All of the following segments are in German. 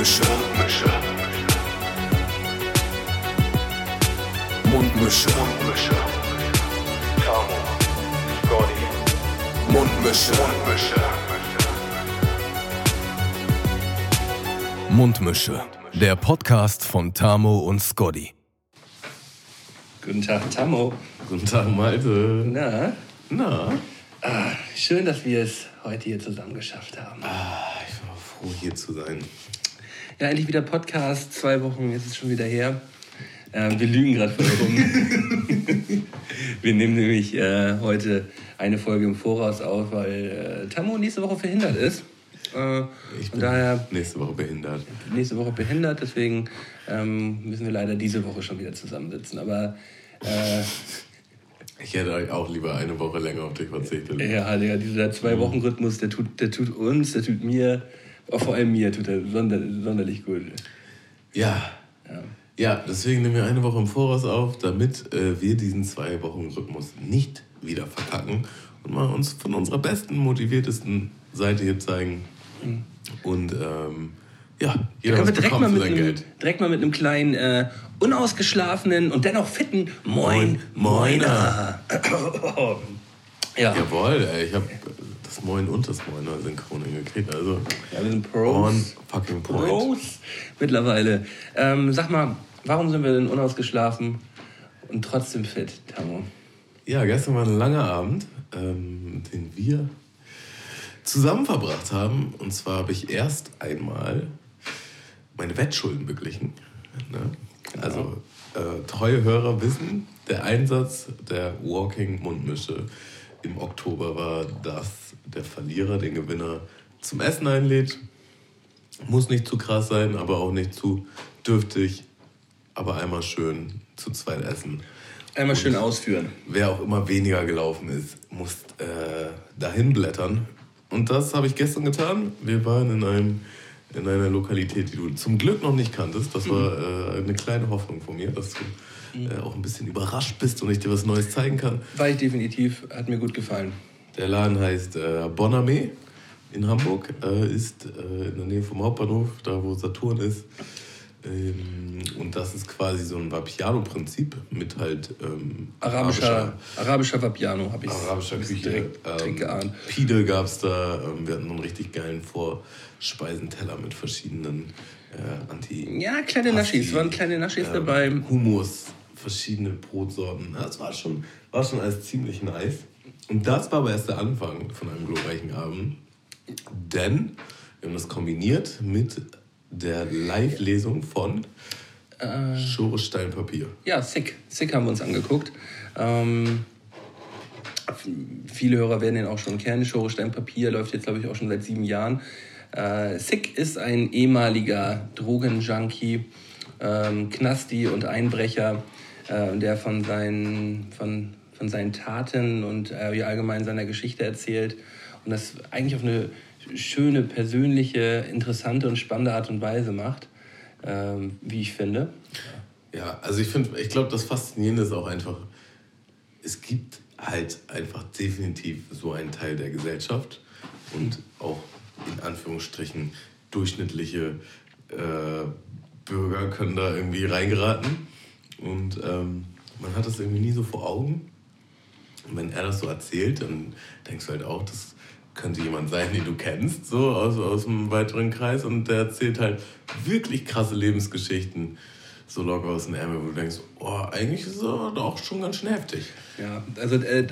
Mundmische. Mundmische. Mundmische. Mundmische. Tamo. Scotty. Mundmische. Mundmische. Mundmische. Der Podcast von Tamo und Scotty. Guten Tag, Tammo. Guten Tag, Malte. Na, Na? ah, schön, dass wir es heute hier zusammen geschafft haben. Ah, ich war froh, hier zu sein. Ja, endlich wieder Podcast. Zwei Wochen ist es schon wieder her. Ähm, wir lügen gerade voll rum. wir nehmen nämlich äh, heute eine Folge im Voraus auf, weil äh, Tammo nächste Woche verhindert ist. Äh, Ich bin daher nächste Woche behindert. nächste Woche behindert, deswegen ähm, müssen wir leider diese Woche schon wieder zusammensitzen. Aber äh, Ich hätte euch auch lieber eine Woche länger auf dich verzichtet. Ja, Digga, dieser Zwei-Wochen-Rhythmus, der tut, der tut uns, der tut mir, auch vor allem mir, tut er sonder, sonderlich gut. Ja. Ja. Ja, deswegen nehmen wir eine Woche im Voraus auf, damit äh, wir diesen zwei Wochen Rhythmus nicht wieder verkacken und mal uns von unserer besten, motiviertesten Seite hier zeigen. Und ähm, ja, jeder Können was wir direkt mal, mit einem, Geld. direkt mal mit einem kleinen, äh, unausgeschlafenen und dennoch fitten Moin, Moin, Moiner. ja. Jawohl, ey, ich habe das Moin und das Moiner synchron hingekriegt. Also ja, wir sind on Pros. fucking point. Pros mittlerweile. Ähm, sag mal, warum sind wir denn unausgeschlafen und trotzdem fit, Tamo? Ja, gestern war ein langer Abend, ähm, den wir zusammen verbracht haben. Und zwar habe ich erst einmal meine Wettschulden beglichen. Ne? Genau. Also äh, treue Hörer wissen, der Einsatz der Walking Mundmische im Oktober war, dass der Verlierer den Gewinner zum Essen einlädt. Muss nicht zu krass sein, aber auch nicht zu dürftig. Aber einmal schön zu zweit essen. Einmal schön ausführen. Wer auch immer weniger gelaufen ist, muss äh, dahin blättern. Und das habe ich gestern getan. Wir waren in, einem, in einer Lokalität, die du zum Glück noch nicht kanntest. Das war äh, eine kleine Hoffnung von mir, dass du äh, auch ein bisschen überrascht bist und ich dir was Neues zeigen kann. War ich definitiv, hat mir gut gefallen. Der Laden heißt äh, Bonarmee in Hamburg, äh, ist äh, in der Nähe vom Hauptbahnhof, da wo Saturn ist. Ähm, und das ist quasi so ein Vapiano-Prinzip mit halt ähm, Arabischer, arabischer Vapiano habe ich arabischer Küche. direkt, direkt Ähm, geahnt. Pide gab es da. Ähm, wir hatten einen richtig geilen Vorspeisenteller mit verschiedenen äh, Anti. Ja, kleine Naschis, waren kleine Naschis ähm, dabei. Hummus, verschiedene Brotsorten. Das war schon, war schon alles ziemlich nice. Und das war aber erst der Anfang von einem glorreichen Abend. Denn wir haben das kombiniert mit der Live-Lesung von Äh. Schore Steinpapier. Ja, Sick. Sick haben wir uns angeguckt. Ähm, viele Hörer werden den auch schon kennen. Schorestein Papier läuft jetzt, glaube ich, auch schon seit sieben Jahren. Äh, Sick ist ein ehemaliger Drogenjunkie, ähm, Knasti und Einbrecher, äh, der von seinen, von, von seinen Taten und äh, allgemein seiner Geschichte erzählt. Und das eigentlich auf eine schöne, persönliche, interessante und spannende Art und Weise macht, ähm, wie ich finde. Ja, also ich finde, ich glaube, das Faszinierende ist auch einfach, es gibt halt einfach definitiv so einen Teil der Gesellschaft und auch in Anführungsstrichen durchschnittliche äh, Bürger können da irgendwie reingeraten und ähm, man hat das irgendwie nie so vor Augen. Und wenn er das so erzählt, dann denkst du halt auch, das könnte jemand sein, den du kennst, so aus, aus einem weiteren Kreis. Und der erzählt halt wirklich krasse Lebensgeschichten, so locker aus dem Ärmel, wo du denkst, oh, eigentlich ist er doch schon ganz schön heftig. Ja, also äh,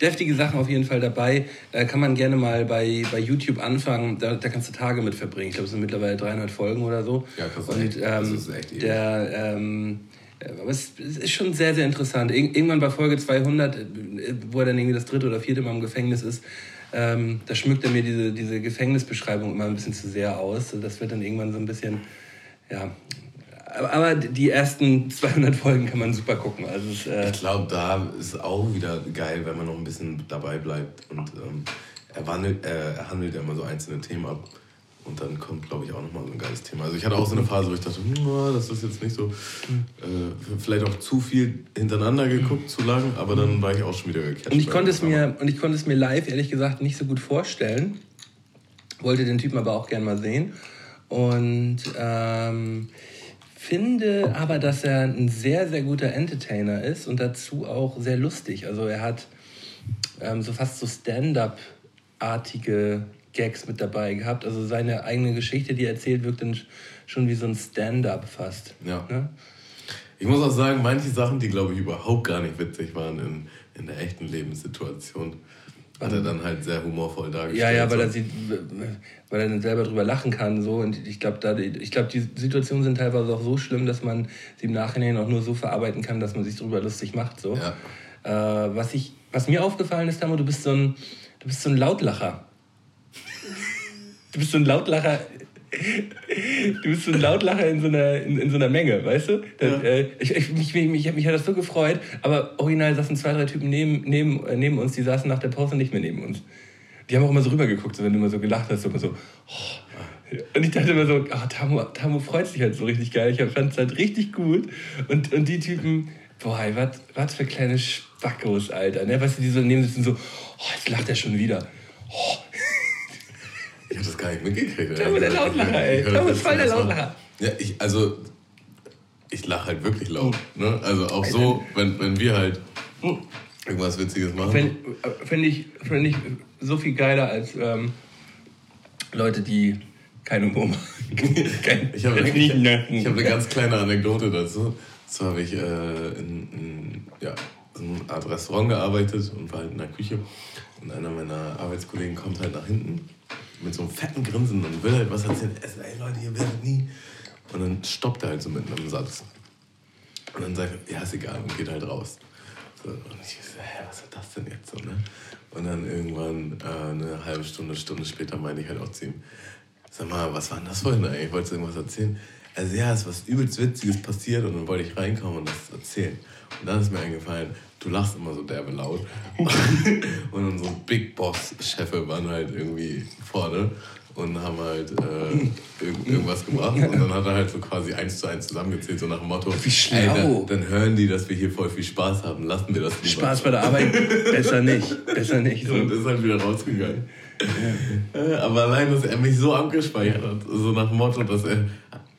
deftige Sachen auf jeden Fall dabei. Da kann man gerne mal bei, bei YouTube anfangen. Da, da kannst du Tage mit verbringen. Ich glaube, es sind mittlerweile 300 Folgen oder so. Ja, krass. Und Das ähm, ist echt ewig. der, ähm, äh, aber es, ist schon sehr, sehr interessant. Ir irgendwann bei Folge 200, äh, wo er dann irgendwie das dritte oder vierte Mal im Gefängnis ist, ähm, da schmückt er mir diese, diese Gefängnisbeschreibung immer ein bisschen zu sehr aus. Das wird dann irgendwann so ein bisschen, ja. Aber, aber die ersten 200 Folgen kann man super gucken. Also es, äh, Ich glaube, da ist auch wieder geil, wenn man noch ein bisschen dabei bleibt. Und ähm, er, wandelt, äh, er handelt ja immer so einzelne Themen ab. Und dann kommt, glaube ich, auch nochmal so ein geiles Thema. Also ich hatte auch so eine Phase, wo ich dachte, hm, das ist jetzt nicht so, äh, vielleicht auch zu viel hintereinander geguckt, zu lang, aber dann war ich auch schon wieder gecatcht. Und ich konnte es mir und ich konnte es mir live ehrlich gesagt nicht so gut vorstellen. Wollte den Typen aber auch gern mal sehen. Und ähm, finde aber, dass er ein sehr, sehr guter Entertainer ist und dazu auch sehr lustig. Also er hat ähm, so fast so Stand-up-artige Gags mit dabei gehabt. Also seine eigene Geschichte, die er erzählt, wirkt dann schon wie so ein Stand-up fast. Ja. Ne? Ich muss auch sagen, manche Sachen, die glaube ich überhaupt gar nicht witzig waren in, in der echten Lebenssituation, hat er dann halt sehr humorvoll dargestellt. Ja, ja, weil er, sieht, weil er dann selber drüber lachen kann. So. Und ich glaube, glaub, die Situationen sind teilweise auch so schlimm, dass man sie im Nachhinein auch nur so verarbeiten kann, dass man sich darüber lustig macht. So. Ja. Äh, was, ich, was mir aufgefallen ist, Tamo, du bist so ein, du bist so ein Lautlacher. Du bist so ein Lautlacher Du bist so ein Lautlacher in so einer, in, in so einer Menge, weißt du? Das, ja. äh, ich, ich, mich, mich, mich hat das so gefreut, aber original saßen zwei, drei Typen neben, neben, äh, neben uns, die saßen nach der Pause nicht mehr neben uns. Die haben auch immer so rübergeguckt, so, wenn du immer so gelacht hast, so immer so. Oh. Und ich dachte immer so, oh, Tamu, Tamu freut sich halt so richtig geil. Ich fand es halt richtig gut. Und, und die Typen, boah, was, was für kleine Spackos, Alter. Ne? Weißt du, die so neben sitzen so, oh, jetzt lacht er schon wieder. Gar nicht mitgekriegt. Da war der Lautlacher, ey. Da war voll der Lautlacher. Ja, ich, also, ich lache halt wirklich laut. Ne? Also auch so, wenn, wenn wir halt irgendwas Witziges machen. Finde find ich, find ich so viel geiler als ähm, Leute, die keinen Humor machen. ich habe hab eine ganz kleine Anekdote dazu. So habe ich äh, in, in, ja, in einer Art Restaurant gearbeitet und war halt in der Küche. Und einer meiner Arbeitskollegen kommt halt nach hinten mit so einem fetten Grinsen und will halt was erzählen. Ey Leute, ihr werdet nie. Und dann stoppt er halt so mit einem Satz. Und dann sagt er, ja, ist egal, und geht halt raus. So, und ich so, hä, was ist das denn jetzt so, ne? Und dann irgendwann äh, eine halbe Stunde, Stunde später meinte ich halt auch zu ihm, sag mal, was war denn das vorhin eigentlich? Wolltest du irgendwas erzählen? Also ja, es ist was übelst Witziges passiert und dann wollte ich reinkommen und das erzählen. Und dann ist mir eingefallen, du lachst immer so derbe laut. und unsere Big Boss-Chefe waren halt irgendwie vorne und haben halt äh, irg irgendwas gemacht. Und dann hat er halt so quasi eins zu eins zusammengezählt, so nach dem Motto: Wie schlau. Ey, dann, dann, hören die, dass wir hier voll viel Spaß haben. Lassen wir das lieber. Spaß bei der Arbeit? Besser nicht. Besser nicht. So. Und ist halt wieder rausgegangen. Ja. Äh, aber allein, dass er mich so abgespeichert hat, so nach dem Motto, dass er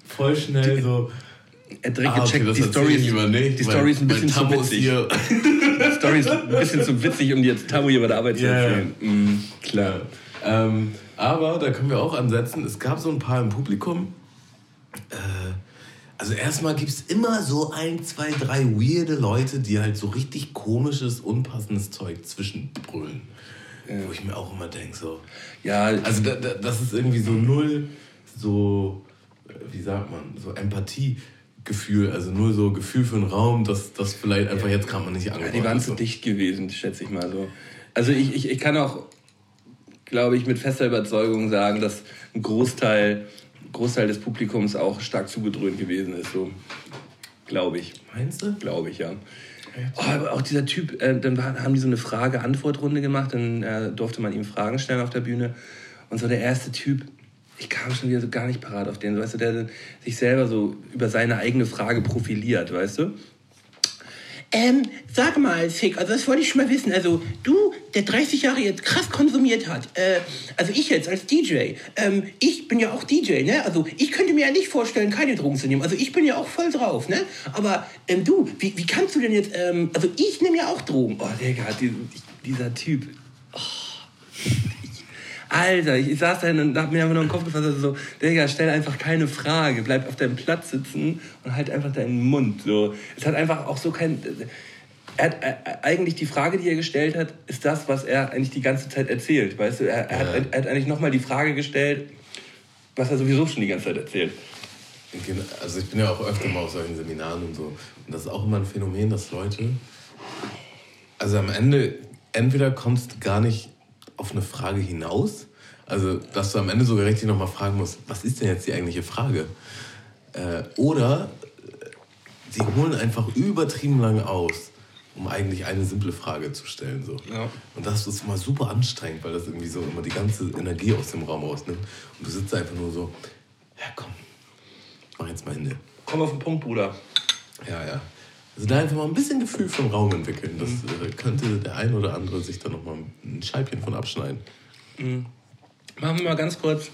voll schnell so er direkt ah, okay, gecheckt, die Story ist, die Story ist ein bisschen zu witzig. die Story ist ein bisschen zu witzig, um die jetzt Tamu hier bei der Arbeit zu erzählen. Ja. Mhm, klar. Ähm, aber da können wir auch ansetzen. Es gab so ein paar im Publikum. Äh, also erstmal gibt es immer so ein, zwei, drei weirde Leute, die halt so richtig komisches, unpassendes Zeug zwischenbrüllen. Ja. Wo ich mir auch immer denke, so. Ja. Also da, da, das ist irgendwie so null, so, wie sagt man, so Empathie. Gefühl, also nur so Gefühl für einen Raum, dass das vielleicht einfach jetzt gerade mal nicht angekommen ja, Die waren zu dicht gewesen, schätze ich mal so. Also ich, ich, ich kann auch, glaube ich, mit fester Überzeugung sagen, dass ein Großteil, Großteil des Publikums auch stark zugedröhnt gewesen ist. So. Glaube ich. Meinst du? Glaube ich, ja. Oh, aber auch dieser Typ, äh, dann haben die so eine Frage-Antwort-Runde gemacht, dann äh, durfte man ihm Fragen stellen auf der Bühne. Und so der erste Typ, ich kam schon wieder so gar nicht parat auf den, weißt du, der sich selber so über seine eigene Frage profiliert, weißt du? Ähm, sag mal, Fick, also das wollte ich schon mal wissen. Also du, der 30 Jahre jetzt krass konsumiert hat, äh, also ich jetzt als DJ, ähm, ich bin ja auch DJ, ne? Also ich könnte mir ja nicht vorstellen, keine Drogen zu nehmen. Also ich bin ja auch voll drauf, ne? Aber ähm, du, wie, wie kannst du denn jetzt, ähm, also ich nehme ja auch Drogen. Oh, Digga, dieser Typ. Oh. Alter, ich, saß da und hab mir einfach nur den Kopf gefasst, also so, Digga, stell einfach keine Frage, bleib auf deinem Platz sitzen und halt einfach deinen Mund. So. Es hat einfach auch so kein. Er hat, er, eigentlich die Frage, die er gestellt hat, ist das, was er eigentlich die ganze Zeit erzählt. Weißt du, er, er hat, er hat eigentlich nochmal die Frage gestellt, was er sowieso schon die ganze Zeit erzählt. Also ich bin ja auch öfter mal auf solchen Seminaren und so. Und das ist auch immer ein Phänomen, dass Leute, also am Ende, entweder kommst du gar nicht auf eine Frage hinaus. Also, dass du am Ende sogar richtig nochmal fragen musst, was ist denn jetzt die eigentliche Frage? Äh, oder sie holen einfach übertrieben lange aus, um eigentlich eine simple Frage zu stellen. So. Ja. Und das ist mal super anstrengend, weil das irgendwie so immer die ganze Energie aus dem Raum rausnimmt. Und du sitzt einfach nur so, ja komm, mach jetzt mal Hände. Komm auf den Punkt, Bruder. Ja, ja. Also da einfach mal ein bisschen Gefühl vom Raum entwickeln. Das mhm. könnte der ein oder andere sich da nochmal ein Scheibchen von abschneiden. Mhm. Machen wir mal ganz kurz,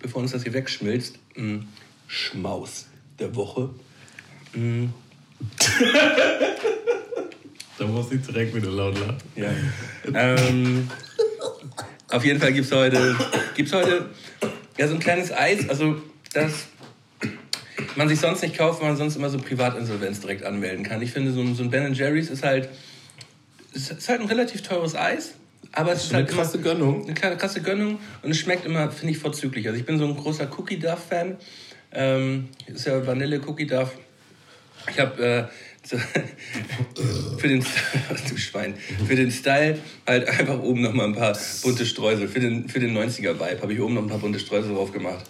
bevor uns das hier wegschmilzt, mh, Schmaus der Woche. Mh, Da muss ich direkt wieder laut lachen. ja. ähm, auf jeden Fall gibt es heute, gibt's heute ja, so ein kleines Eis, also das man sich sonst nicht kauft, weil man sonst immer so Privatinsolvenz direkt anmelden kann. Ich finde, so ein, so ein Ben Jerry's ist halt, ist, ist halt ein relativ teures Eis, aber es ist Eine halt krasse immer, Gönnung. eine kleine krasse Gönnung und es schmeckt immer, finde ich, vorzüglich. Also ich bin so ein großer Cookie Duff Fan. Ähm, ist ja Vanille Cookie Duff. Ich habe äh, so, für den du Schwein für den Style halt einfach oben noch mal ein paar bunte Streusel. Für den für den 90er Vibe habe ich oben noch ein paar bunte Streusel drauf gemacht.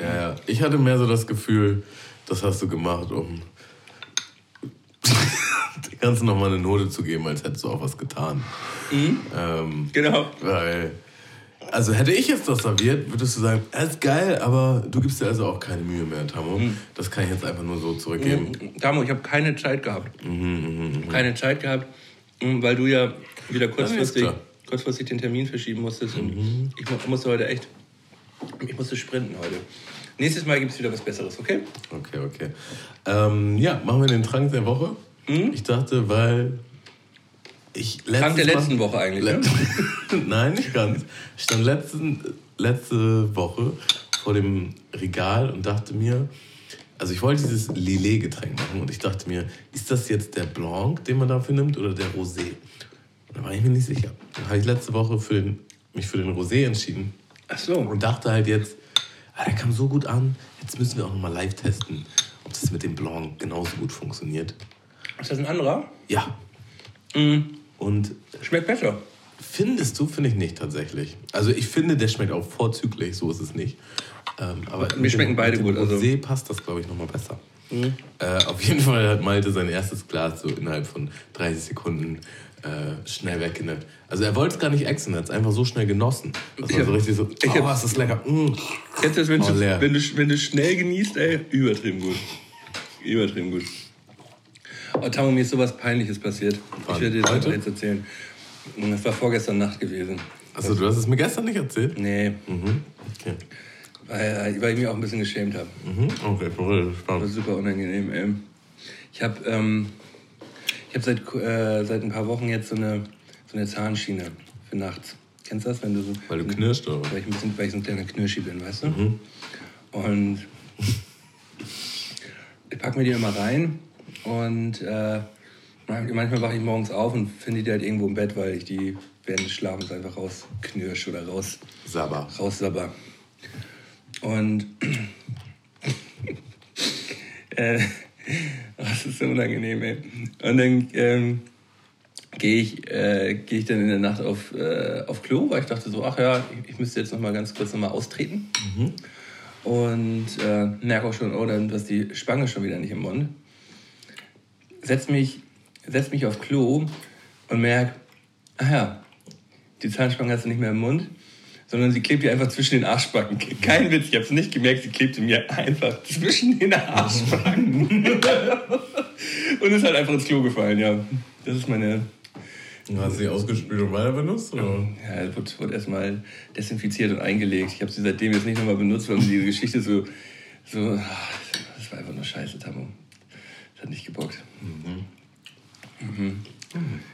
Ja, ja. Ich hatte mehr so das Gefühl, das hast du gemacht, um dem Ganzen nochmal eine Note zu geben, als hättest du auch was getan. Ähm, Genau. weil, also hätte ich jetzt das serviert, würdest du sagen, es ist geil, aber du gibst dir also auch keine Mühe mehr, Tammo. Das kann ich jetzt einfach nur so zurückgeben. Damo, ich habe keine Zeit gehabt. Mhm, Keine Zeit gehabt, weil du ja wieder kurzfristig. Mhm. kurzfristig den Termin verschieben musstest. Und ich mu- musste heute echt, ich musste sprinten heute. Nächstes Mal gibt es wieder was Besseres, okay? Okay, okay. Ähm, ja, machen wir den Trank der Woche. Ich dachte, weil ich Mhm. Trank der letzten Woche eigentlich, ne? Nein, nicht ganz. Ich stand letzten, letzte Woche vor dem Regal und dachte mir, also ich wollte dieses Lillet-Getränk machen und ich dachte mir, ist das jetzt der Blanc, den man dafür nimmt, oder der Rosé? Und da war ich mir nicht sicher. Dann habe ich letzte Woche für den, mich für den Rosé entschieden Ach so. und dachte halt jetzt, ah, der kam so gut an, jetzt müssen wir auch nochmal live testen, ob das mit dem Blanc genauso gut funktioniert. Ist das ein anderer? Ja. Mhm. Und Schmeckt besser. Findest du, finde ich nicht tatsächlich. Also ich finde, der schmeckt auch vorzüglich, so ist es nicht. Ähm, aber Mir schmecken beide mit dem gut, also- Rosé passt das, glaube ich, nochmal besser. Äh, auf jeden Fall hat Malte sein erstes Glas so innerhalb von 30 Sekunden äh, schnell weggenippt. Also er wollte es gar nicht exen, er hat es einfach so schnell genossen. Das war so richtig so, Ich oh, ist das lecker. Mm. Das, wenn, Oh, du, wenn, du, wenn du schnell genießt, ey? Übertrieben gut. Übertrieben gut. Oh, Tamo, mir ist sowas Peinliches passiert. Ich Wann? werde dir das Heute? jetzt erzählen. Das war vorgestern Nacht gewesen. Also du hast es mir gestern nicht erzählt? Nee, Mhm. Okay. Weil, weil ich mich auch ein bisschen geschämt habe. Mhm. Okay, voll Das spannend. war super unangenehm, ey. Ich habe ähm, ich hab seit, äh, seit ein paar Wochen jetzt so eine, so eine Zahnschiene für nachts. Kennst du das, wenn du so... Weil du knirscht, oder? Weil ich, ein bisschen, weil ich so ein kleiner Knirschi bin, weißt du? Und ich pack mir die immer rein und äh, manchmal wache ich morgens auf und finde die halt irgendwo im Bett, weil ich die während des Schlafens einfach rausknirsch oder raus, Sabber. raussabber. Und äh, das ist so unangenehm, ey. Und dann ähm, gehe ich, äh, geh ich dann in der Nacht auf, äh, auf Klo, weil ich dachte so, ach ja, ich, ich müsste jetzt noch mal ganz kurz noch mal austreten. Und äh, merke auch schon, oh, dann ist die Spange schon wieder nicht im Mund. Setz mich, setz mich auf Klo und merke, ah ja, die Zahnspange hast du nicht mehr im Mund, sondern sie klebt dir einfach zwischen den Arschbacken. Kein Witz, ich habe es nicht gemerkt, sie klebte mir einfach zwischen den Arschbacken. und ist halt einfach ins Klo gefallen, ja. Das ist meine, Du hast sie ausgespült und weiter benutzt? Oder? ja, es wurde, wurde erstmal desinfiziert und eingelegt. Ich habe sie seitdem jetzt nicht nochmal benutzt, weil diese Geschichte so, so, das war einfach nur scheiße, Tammo. Das hat nicht gebockt. Mhm.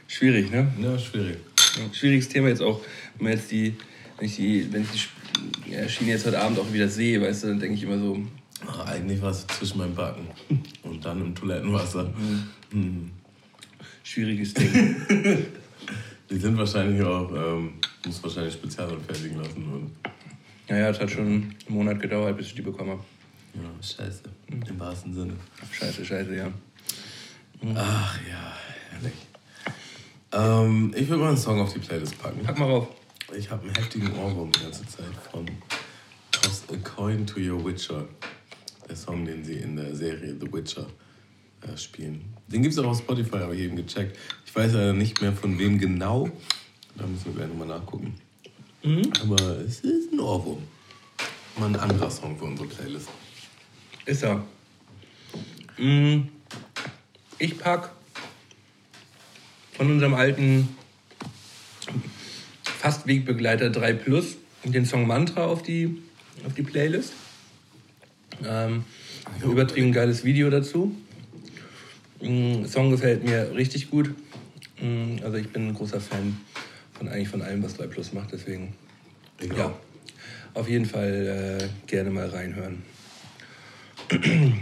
Schwierig, ne? Ja, schwierig. Ja, Schwieriges Thema jetzt auch, wenn man jetzt die, wenn ich die, wenn ich die ja, Schiene jetzt heute Abend auch wieder sehe, weißt du, dann denke ich immer so, Ah, eigentlich war es zwischen meinen Backen und dann im Toilettenwasser. Mhm. schwieriges Ding. Die sind wahrscheinlich auch, ähm, muss wahrscheinlich spezialanfertigen lassen. Und, naja, es hat schon einen Monat gedauert, bis ich die bekommen habe. ja, scheiße. Im wahrsten Sinne. Scheiße, scheiße, ja. Ach ja, herrlich. Ähm, ich würde mal einen Song auf die Playlist packen. Pack mal rauf. Ich habe einen heftigen Ohrwurm die ganze Zeit von Toss a Coin to Your Witcher. Der Song, den sie in der Serie The Witcher äh, spielen. Den gibt es auch auf Spotify, habe ich eben gecheckt. Ich weiß leider nicht mehr von wem genau. Da müssen wir gleich nochmal nachgucken. Aber es ist ein Ohrwurm. Mal ein anderer Song für unsere Playlist. Ist er. Mm, Ich pack von unserem alten fast Wegbegleiter 3 Plus den Song Mantra auf die, auf die Playlist. Ähm, übertrieben geiles Video dazu. Mm, Song gefällt mir richtig gut. Mm, Also ich bin ein großer Fan von eigentlich von allem, was 3 Plus macht. Deswegen Ich ja, auf jeden Fall äh, gerne mal reinhören.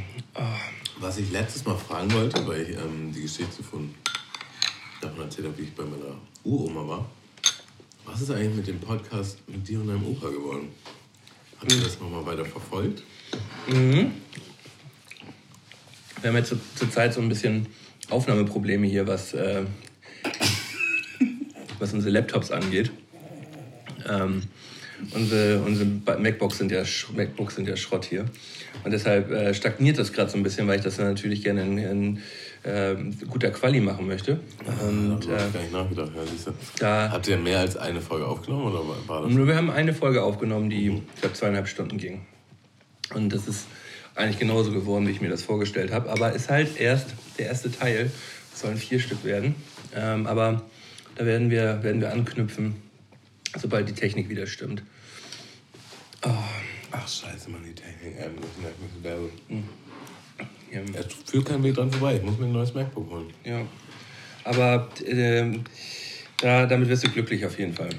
Was ich letztes Mal fragen wollte, weil ich ähm, die Geschichte von davon erzählt habe, wie ich bei meiner Uroma war. Was ist eigentlich mit dem Podcast mit dir und deinem Opa geworden? Habt ihr das nochmal weiter verfolgt? Wir haben jetzt zur, Zeit so ein bisschen Aufnahmeprobleme hier, was, äh, was unsere Laptops angeht. Ähm, unsere unsere MacBooks sind, ja, MacBooks sind ja Schrott hier. Und deshalb äh, stagniert das gerade so ein bisschen, weil ich das natürlich gerne in, in äh, guter Quali machen möchte. Und hab äh, ich gar nicht nachgedacht. Ja, siehst da Habt ihr mehr als eine Folge aufgenommen oder war- das? Wir haben eine Folge aufgenommen, die, ich glaube, zweieinhalb Stunden ging. Und das ist eigentlich genauso geworden, wie ich mir das vorgestellt habe. Aber ist halt erst der erste Teil. Es sollen vier Stück werden. Ähm, aber da werden wir, werden wir anknüpfen, sobald die Technik wieder stimmt. Ach scheiße, Mann, die Technik. Ähm, ein bisschen Werbung. Ja, Es führt kein Weg dran vorbei. Ich muss mir ein neues MacBook holen. ja. Aber ähm, da, damit wirst du glücklich auf jeden Fall.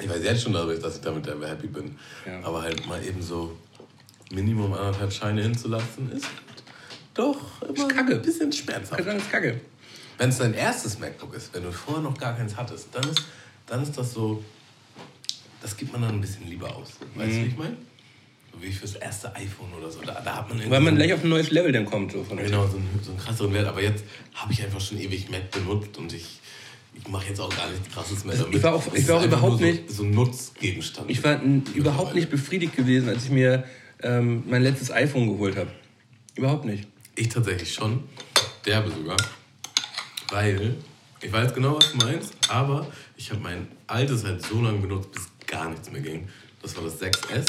Ich weiß jetzt schon, dadurch, dass ich damit sehr happy bin. Ja. Aber halt mal eben so Minimum anderthalb Scheine hinzulassen, ist doch immer kacke. ein bisschen schmerzhaft. Das ist kacke. Wenn es dein erstes MacBook ist, wenn du vorher noch gar keins hattest, dann ist, dann ist das so, das gibt man dann ein bisschen lieber aus. Weißt Mhm. du, wie ich meine? Wie fürs erste iPhone oder so. Da, da hat man Weil man gleich auf ein neues Level dann kommt. So von Genau, so einen, so einen krasseren Wert. Aber jetzt habe ich einfach schon ewig Mac benutzt und ich, ich mache jetzt auch gar nichts krasses mehr damit. Ich war auch- ich war auch überhaupt so, nicht- So ein Nutzgegenstand. Ich war überhaupt nicht befriedigt gewesen, als ich mir ähm, mein letztes iPhone geholt habe. Überhaupt nicht. Ich tatsächlich schon. Derbe sogar. Weil, ich weiß genau, was du meinst, aber ich habe mein altes halt so lange benutzt, bis gar nichts mehr ging. Das war das 6S.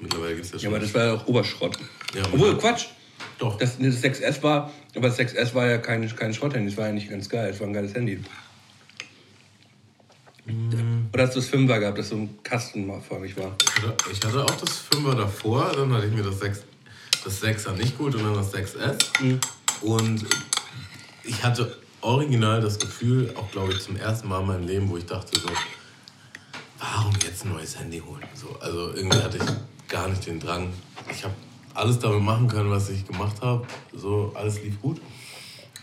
Mittlerweile gibt es ja Ja, schon. aber das war ja auch Oberschrott. Ja, Obwohl, Quatsch. Doch. Das, das 6S war, aber das 6S war ja kein, kein Schrotthandy, das war ja nicht ganz geil, das war ein geiles Handy. Oder hast du das 5er gehabt, das so ein Kasten mal förmig war? Ich hatte, auch das 5er davor, dann hatte ich mir das 6, das 6er nicht geholt und dann das 6S. Und ich hatte original das Gefühl, auch glaube ich zum ersten Mal in meinem Leben, wo ich dachte so, warum jetzt ein neues Handy holen? So, also irgendwie hatte ich gar nicht den Drang. Ich habe alles damit machen können, was ich gemacht habe. So, alles lief gut.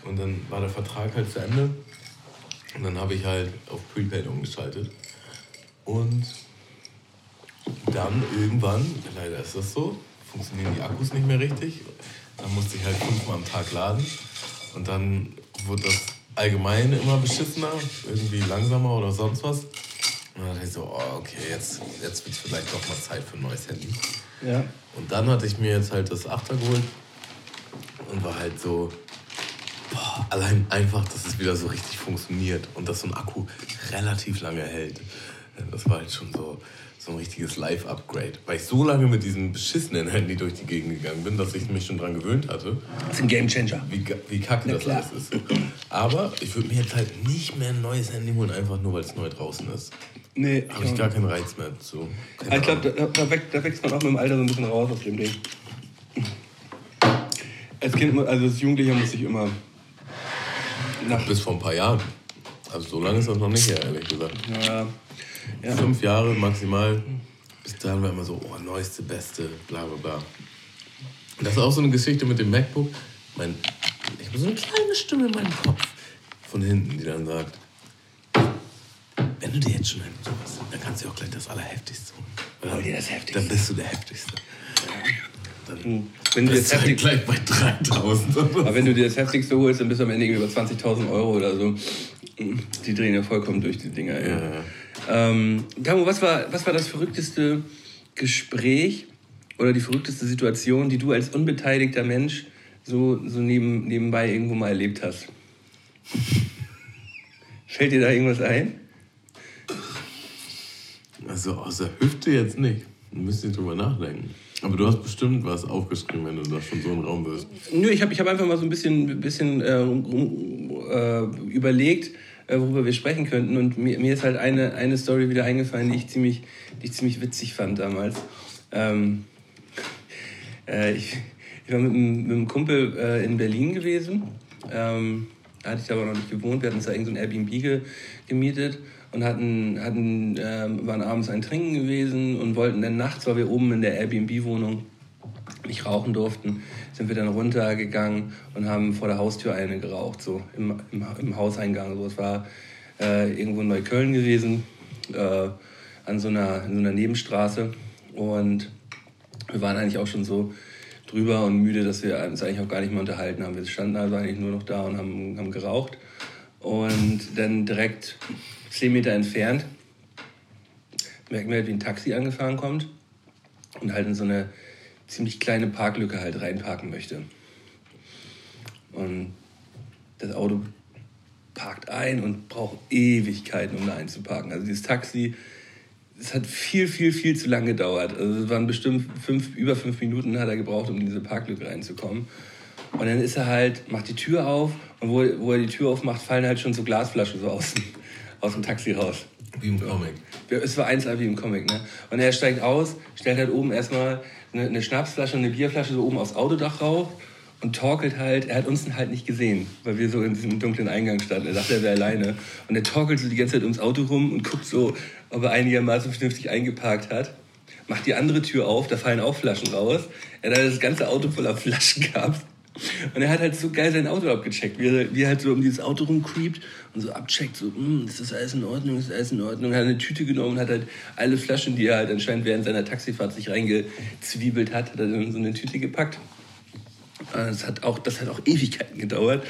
Und dann war der Vertrag halt zu Ende. Und dann habe ich halt auf Prepaid umgeschaltet. Und dann irgendwann, leider ist das so, funktionieren die Akkus nicht mehr richtig. Dann musste ich halt fünfmal am Tag laden. Und dann wurde das allgemein immer beschissener, irgendwie langsamer oder sonst was. Und dann dachte ich so, oh, okay, jetzt, jetzt wird es vielleicht doch mal Zeit für ein neues Handy. Ja. Und dann hatte ich mir jetzt halt das 8er geholt und war halt so, boah, allein einfach, dass es wieder so richtig funktioniert und dass so ein Akku relativ lange hält. Das war halt schon so, so ein richtiges Live-Upgrade. Weil ich so lange mit diesem beschissenen Handy durch die Gegend gegangen bin, dass ich mich schon dran gewöhnt hatte, Das ist ein Gamechanger. wie, wie kacke das klar. alles ist. Aber ich würde mir jetzt halt nicht mehr ein neues Handy holen, einfach nur weil es neu draußen ist. Nee, Habe ich gar keinen Reiz mehr zu. Ich glaube, da, da, wächst- da wächst man auch mit dem Alter so ein bisschen raus aus dem Ding. Als Kind, also als Jugendlicher muss ich immer nach. Bis vor ein paar Jahren. Also so lange ist das noch nicht her, ehrlich gesagt. Ja, ja. Fünf Jahre maximal. Bis dahin war immer so, oh, neueste, beste, bla bla bla. Das ist auch so eine Geschichte mit dem MacBook. Mein, ich habe so eine kleine Stimme in meinem Kopf von hinten, die dann sagt, wenn du dir jetzt schon einen suchst, dann kannst du dir auch gleich das Allerheftigste holen. Hol dann- dir das Heftigste. Dann bist du der Heftigste. Dann Wenn du bist jetzt du halt gleich bei 3000. aber wenn du dir das Heftigste holst, dann bist du am Ende über 20.000 Euro oder so. Die drehen ja vollkommen durch die Dinger. Ja, ja. Ähm, Tamo, was war, was war das verrückteste Gespräch oder die verrückteste Situation, die du als unbeteiligter Mensch so, so neben, nebenbei irgendwo mal erlebt hast? Fällt dir da irgendwas ein? Also aus der Hüfte jetzt nicht. Da müsst ihr drüber nachdenken. Aber du hast bestimmt was aufgeschrieben, wenn du da schon so im Raum bist. Nö, ich habe ich hab einfach mal so ein bisschen, bisschen äh, äh, überlegt, äh, worüber wir sprechen könnten. Und mir, mir ist halt eine, eine Story wieder eingefallen, die ich ziemlich, die ich ziemlich witzig fand damals. Ähm, Äh, ich, ich war mit, einem- mit einem Kumpel äh, in Berlin gewesen. Ähm, da hatte ich aber noch nicht gewohnt. Wir hatten uns da irgend so Airbnb ge, gemietet und hatten, hatten, ähm, waren abends ein Trinken gewesen und wollten dann nachts, weil wir oben in der Airbnb-Wohnung nicht rauchen durften, sind wir dann runtergegangen und haben vor der Haustür eine geraucht, so im, im, im Hauseingang. So, es war äh, irgendwo in Neukölln gewesen, äh, an so einer, in so einer Nebenstraße. Und wir waren eigentlich auch schon so drüber und müde, dass wir uns eigentlich auch gar nicht mehr unterhalten haben. Wir standen also eigentlich nur noch da und haben, haben geraucht. Und dann direkt zehn Meter entfernt merken wir, halt, wie ein Taxi angefahren kommt und halt in so eine ziemlich kleine Parklücke halt reinparken möchte. Und das Auto parkt ein und braucht Ewigkeiten, um da einzuparken. Also dieses Taxi, es hat viel, viel, viel zu lange gedauert. Also es waren bestimmt fünf, über fünf Minuten hat er gebraucht, um in diese Parklücke reinzukommen. Und dann ist er halt, macht die Tür auf und wo, wo er die Tür aufmacht, fallen halt schon so Glasflaschen so aus, aus dem Taxi raus. Wie im Comic. Es war eins wie im Comic, ne? Und er steigt aus, stellt halt oben erstmal eine, eine Schnapsflasche und eine Bierflasche so oben aufs Autodach rauf und torkelt halt. Er hat uns halt nicht gesehen, weil wir so in diesem dunklen Eingang standen. Er dachte, er wäre alleine. Und er torkelt so die ganze Zeit ums Auto rum und guckt so, ob er einigermaßen vernünftig eingeparkt hat. Macht die andere Tür auf, da fallen auch Flaschen raus. Er hat das ganze Auto voller Flaschen gehabt. Und er hat halt so geil sein Auto abgecheckt, wie er, wie er halt so um dieses Auto rumcreept und so abcheckt, so, "Hm, ist das alles in Ordnung, ist alles in Ordnung. Er hat eine Tüte genommen und hat halt alle Flaschen, die er halt anscheinend während seiner Taxifahrt sich reingezwiebelt hat, hat er in so eine Tüte gepackt. Das hat auch, das hat auch Ewigkeiten gedauert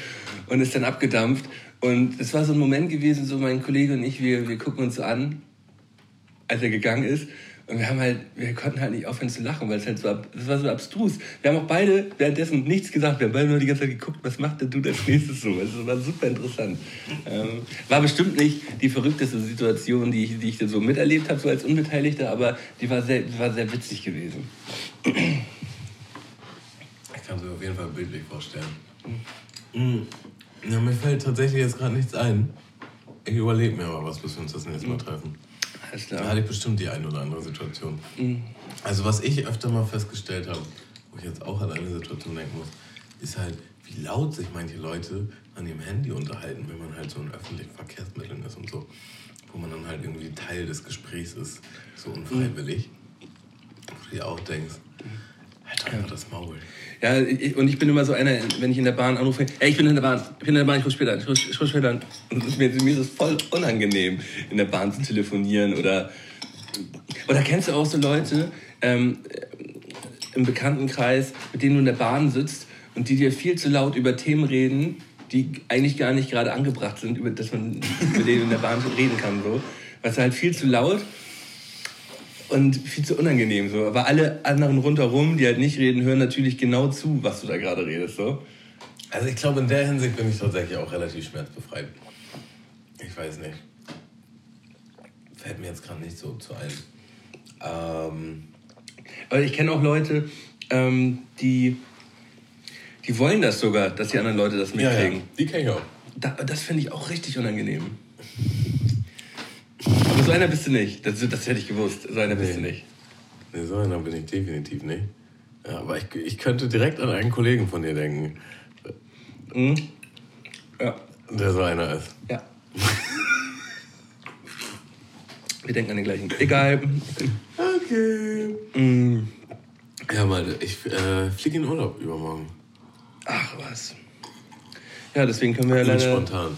und ist dann abgedampft. Und es war so ein Moment gewesen, so mein Kollege und ich, wir, wir gucken uns an, als er gegangen ist. Und wir haben halt, wir konnten halt nicht aufhören zu lachen, weil es halt so, ab- das war so abstrus. Wir haben auch beide währenddessen nichts gesagt. Wir haben beide nur die ganze Zeit geguckt, was macht der Dude als nächstes so. Es war super interessant. Ähm, war bestimmt nicht die verrückteste Situation, die ich, die ich so miterlebt habe, so als Unbeteiligter, aber die war sehr, die war sehr witzig gewesen. Ich kann es mir auf jeden Fall bildlich vorstellen. Mhm. Ja, mir fällt tatsächlich jetzt gerade nichts ein. Ich überlege mir aber was, bis wir uns das nächste Mal treffen. Alles Da hatte ich bestimmt die eine oder andere Situation. Also was ich öfter mal festgestellt habe, wo ich jetzt auch an eine Situation denken muss, ist halt, wie laut sich manche Leute an ihrem Handy unterhalten, wenn man halt so in öffentlichen Verkehrsmitteln ist und so. Wo man dann halt irgendwie Teil des Gesprächs ist, so unfreiwillig. Wo du dir auch denkst, einfach das Maul. Ja, ich, und ich bin immer so einer, wenn ich in der Bahn anrufe, ey, ich bin in der Bahn, ich bin in der Bahn, ich rufe später an, ich rufe ich rufe später an. Es ist mir, mir ist es voll unangenehm, in der Bahn zu telefonieren oder... Oder kennst du auch so Leute ähm, im Bekanntenkreis, mit denen du in der Bahn sitzt und die dir viel zu laut über Themen reden, die eigentlich gar nicht gerade angebracht sind, über, dass man über denen in der Bahn reden kann. So. Was halt viel zu laut und viel zu unangenehm so. Aber alle anderen rundherum, die halt nicht reden, hören natürlich genau zu, was du da gerade redest. So. Also ich glaube, in der Hinsicht bin ich tatsächlich auch relativ schmerzbefreit. Ich weiß nicht. Fällt mir jetzt gerade nicht so zu ein. Ähm, Aber ich kenne auch Leute, ähm, die, die wollen das sogar, dass die anderen Leute das mitkriegen. die kenne ich auch. Da, das finde ich auch richtig unangenehm. Aber so einer bist du nicht. Das, das hätte ich gewusst. So einer bist du Nee. nicht. Nee, so einer bin ich definitiv nicht. Ja, aber ich, ich könnte direkt an einen Kollegen von dir denken, Mhm. Ja. der so einer ist. Ja. Wir denken an den gleichen. Egal. Okay. Mhm. Ja, mal, ich äh, fliege in Urlaub übermorgen. Ach was. Ja, deswegen können wir ja Ganz leider. spontan.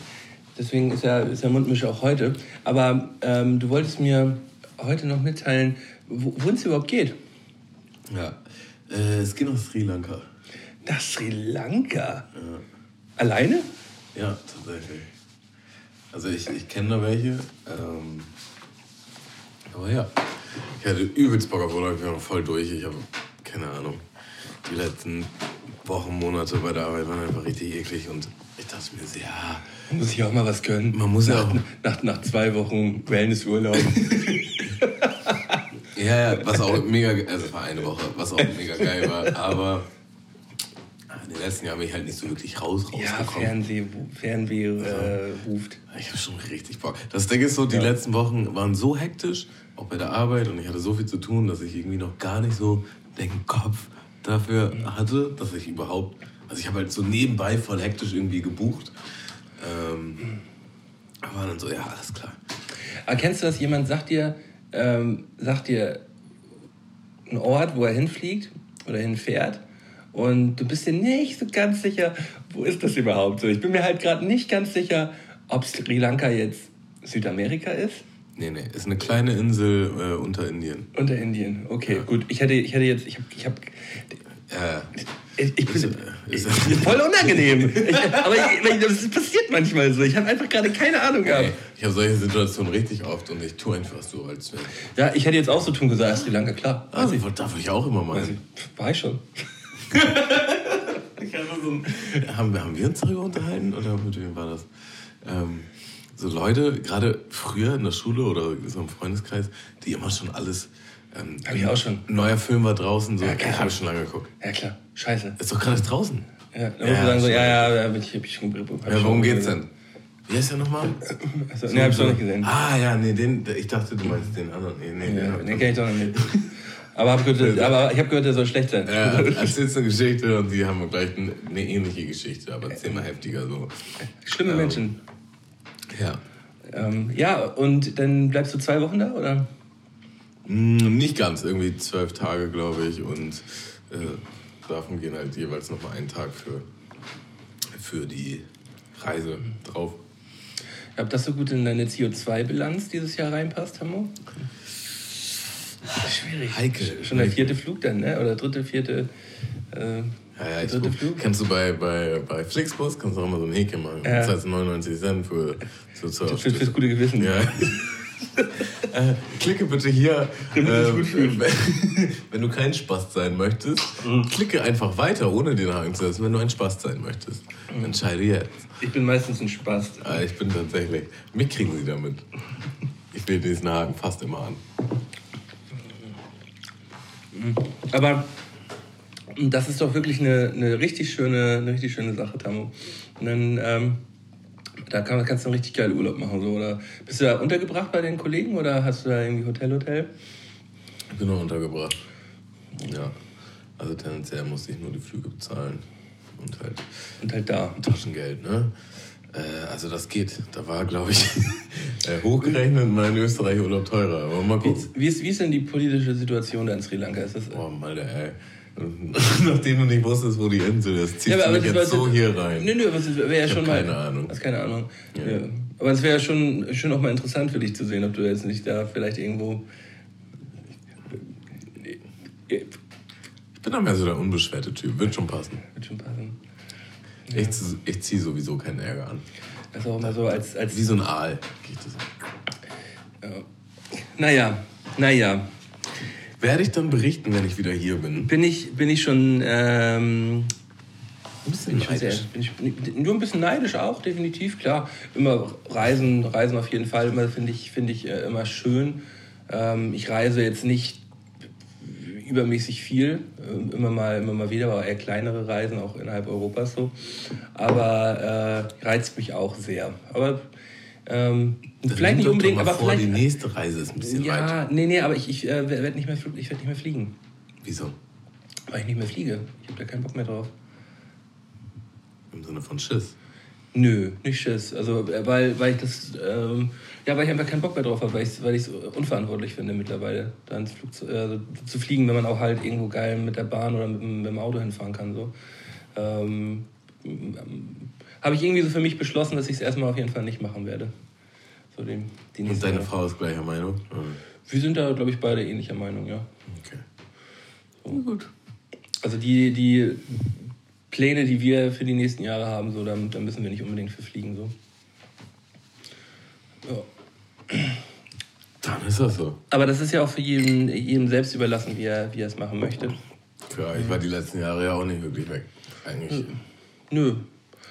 Deswegen ist ja, ist ja Mundmische auch heute. Aber ähm, du wolltest mir heute noch mitteilen, wo wohin es überhaupt geht. Ja. Äh, es geht nach Sri Lanka. Nach Sri Lanka. Alleine? Ja, tatsächlich. Also ich, ich kenne da welche. Ähm, aber ja, ich hatte übelst Bock auf Urlaub. Ich bin noch voll durch. Ich habe keine Ahnung. Die letzten Wochen, Monate bei der Arbeit waren einfach richtig eklig. Und ich dachte mir so, ja, Man muss sich auch mal was gönnen. Man muss ja nach, auch- Nach, nach zwei Wochen Wellnessurlaub. Ja, ja, was auch mega, also war eine Woche, was auch mega geil war, aber in den letzten Jahren bin ich halt nicht so wirklich raus, ja, rausgekommen. Fernweh, äh, ruft. Ich habe schon richtig Bock. Das Ding ist so, die letzten Wochen waren so hektisch, auch bei der Arbeit und ich hatte so viel zu tun, dass ich irgendwie noch gar nicht so den Kopf dafür hatte, dass ich überhaupt, also ich habe halt so nebenbei voll hektisch irgendwie gebucht. Ähm, aber dann so, ja, alles klar. Aber kennst du das, jemand sagt dir, ähm, sagt dir einen Ort, wo er hinfliegt oder hinfährt und du bist dir nicht so ganz sicher, wo ist das überhaupt so? Ich bin mir halt gerade nicht ganz sicher, ob Sri Lanka jetzt Südamerika ist. Nee, nee, ist eine kleine Insel äh, unter Indien. Unter Indien, okay, ja. gut. Ich hätte, ich hätte jetzt, ich habe, ich habe, ja. ich, bin, ist, ist, voll unangenehm. ich, aber ich, das passiert manchmal so. Ich habe einfach gerade keine Ahnung gehabt. Ich habe solche Situationen richtig oft und ich tue einfach so, als wäre. Ja, ich hätte jetzt auch so tun gesagt, Sri Lanka, klar. Also, ich, darf ich auch immer mal. War ich schon. ich so ein, haben, haben wir uns darüber unterhalten oder mit wem war das? Ähm, so Leute, gerade früher in der Schule oder so im Freundeskreis, die immer schon alles. Ähm, Hab ich auch schon. Neuer Film war draußen, so. Ja, klar. Hab ich schon lange geguckt. Ja, klar. Scheiße. Ist doch gerade draußen. Ja, dann ja, sagen so, ja, ja, ja, ich, hab ich schon. Hab ja, worum geht's denn? Wie heißt der nochmal? Also, nee, hab ich doch nicht gesehen. Ah, ja, nee, den, ich dachte, du meinst den anderen. Nee, nee, ja, den, den kenn ich doch noch nicht. Aber, hab gehört, aber ich habe gehört, der soll schlecht sein. Ja, erzählst eine Geschichte und die haben gleich eine ähnliche Geschichte, aber zehnmal heftiger so. Schlimme ähm, Menschen. Ja. Ähm, ja, und dann bleibst du zwei Wochen da, oder? Mm, nicht ganz, irgendwie zwölf Tage, glaube ich. Und äh, davon gehen halt jeweils noch mal einen Tag für, für die Reise drauf. Ob das so gut in deine CO2-Bilanz dieses Jahr reinpasst, Hammo? Schwierig. Heikel. Schon der vierte Flug dann, ne? Oder dritte, vierte. Äh, ja, ja, ich Flug. Kennst du bei, bei, bei Flixbus, kannst du auch mal so ein Häkchen machen. Ja. Das heißt 99 Cent für, für, für, für, fürs gute Gewissen. Ja. äh, klicke bitte hier. Äh, wenn, du kein Spaß sein möchtest, mhm. klicke einfach weiter, ohne den Haken zu setzen, wenn du ein Spaß sein möchtest. Mhm. Entscheide jetzt. Ich bin meistens ein Spaß. Ah, ich bin tatsächlich. Mich kriegen sie damit. Ich wähle diesen Haken fast immer an. Aber das ist doch wirklich eine, eine, richtig, schöne, eine richtig schöne Sache. Und dann, ähm, da kann, kannst du einen richtig geilen Urlaub machen. So. Oder bist du da untergebracht bei den Kollegen oder hast du da irgendwie Hotel, Hotel? Ich bin noch untergebracht. Ja. Also tendenziell musste ich nur die Flüge bezahlen. Und halt, und halt da. Taschengeld, ne? Äh, also das geht. Da war, glaube ich, äh, hochgerechnet mein Österreich-Urlaub teurer. Aber mal gucken. Wie ist, wie ist denn die politische Situation da in Sri Lanka? Ist das, oh, mal der, ey. Nachdem du nicht wusstest, wo die Insel ist, ziehst ja, du mich jetzt so hier rein. Nö, nö, aber es wäre ja schon mal. Keine Ahnung. Hast keine Ahnung. Ja. Ja. Aber es wäre ja schon, schon auch mal interessant für dich zu sehen, ob du jetzt nicht da vielleicht irgendwo. Ich bin da mehr so der unbeschwerte Typ. Wird schon passen. Wird schon passen. Ja. Ich, ich ziehe sowieso keinen Ärger an. Das ist auch immer so als. als Wie so ein Aal geht das. Ja. Naja, naja. Werde ich dann berichten, wenn ich wieder hier bin? Bin ich, bin ich schon. Ähm, ein bisschen bin neidisch. Bin ich, bin nur ein bisschen neidisch auch, definitiv, klar. Immer Reisen, Reisen auf jeden Fall, finde ich, find ich äh, immer schön. Ähm, ich reise jetzt nicht übermäßig viel, äh, immer mal, immer mal wieder, aber eher kleinere Reisen, auch innerhalb Europas so. Aber äh, reizt mich auch sehr. Aber ähm, vielleicht nicht unbedingt, aber vor, vielleicht. Die nächste Reise ist ein bisschen ja, weit. Ja, nee, nee, aber ich, ich äh, werde nicht, mehr, werd nicht mehr fliegen. Wieso? Weil ich nicht mehr fliege. Ich habe da keinen Bock mehr drauf. Im Sinne von Schiss? Nö, nicht Schiss. Also, äh, weil, weil ich das. Ähm, ja, weil ich einfach keinen Bock mehr drauf habe, weil ich es weil unverantwortlich finde mittlerweile, da ins Flug zu, äh, zu, fliegen, wenn man auch halt irgendwo geil mit der Bahn oder mit, mit dem Auto hinfahren kann. So. Ähm, habe ich irgendwie so für mich beschlossen, dass ich es erstmal auf jeden Fall nicht machen werde. So den, den Und deine Frau ist gleicher Meinung? Wir sind da, glaube ich, beide ähnlicher Meinung, ja. Okay. So. gut. Also die, die Pläne, die wir für die nächsten Jahre haben, so, da, da müssen wir nicht unbedingt für fliegen. So. Ja. Dann ist das so. Aber das ist ja auch für jeden, jedem selbst überlassen, wie er, wie er es machen möchte. Klar, ich war die letzten Jahre ja auch nicht wirklich weg. Eigentlich. Nö.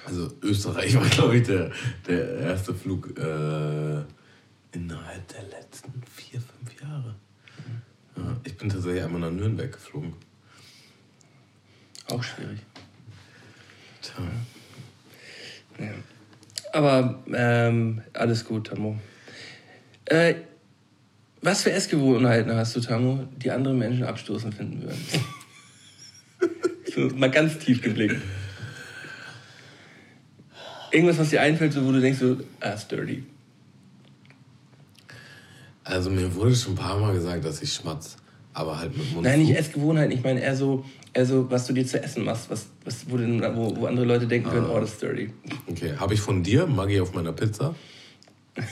Also Österreich war, glaube ich, der, der erste Flug äh, innerhalb der letzten vier, fünf Jahre. Ja, ich bin tatsächlich einmal nach Nürnberg geflogen. Auch schwierig. Tja. Ja. Aber ähm, alles gut, Tamo. Äh, was für Essgewohnheiten hast du, Tamo, die andere Menschen abstoßend finden würden? mal ganz tief geblickt. Irgendwas, was dir einfällt, so, wo du denkst, so, ah, ist dirty. Also mir wurde schon ein paar Mal gesagt, dass ich schmatz, aber halt mit Mund. Nein, nicht Essgewohnheiten, ich meine eher so, eher so, was du dir zu essen machst, was, was, wo, denn, wo, wo andere Leute denken können, oh, das ist dirty. Okay, habe ich von dir Maggi auf meiner Pizza? das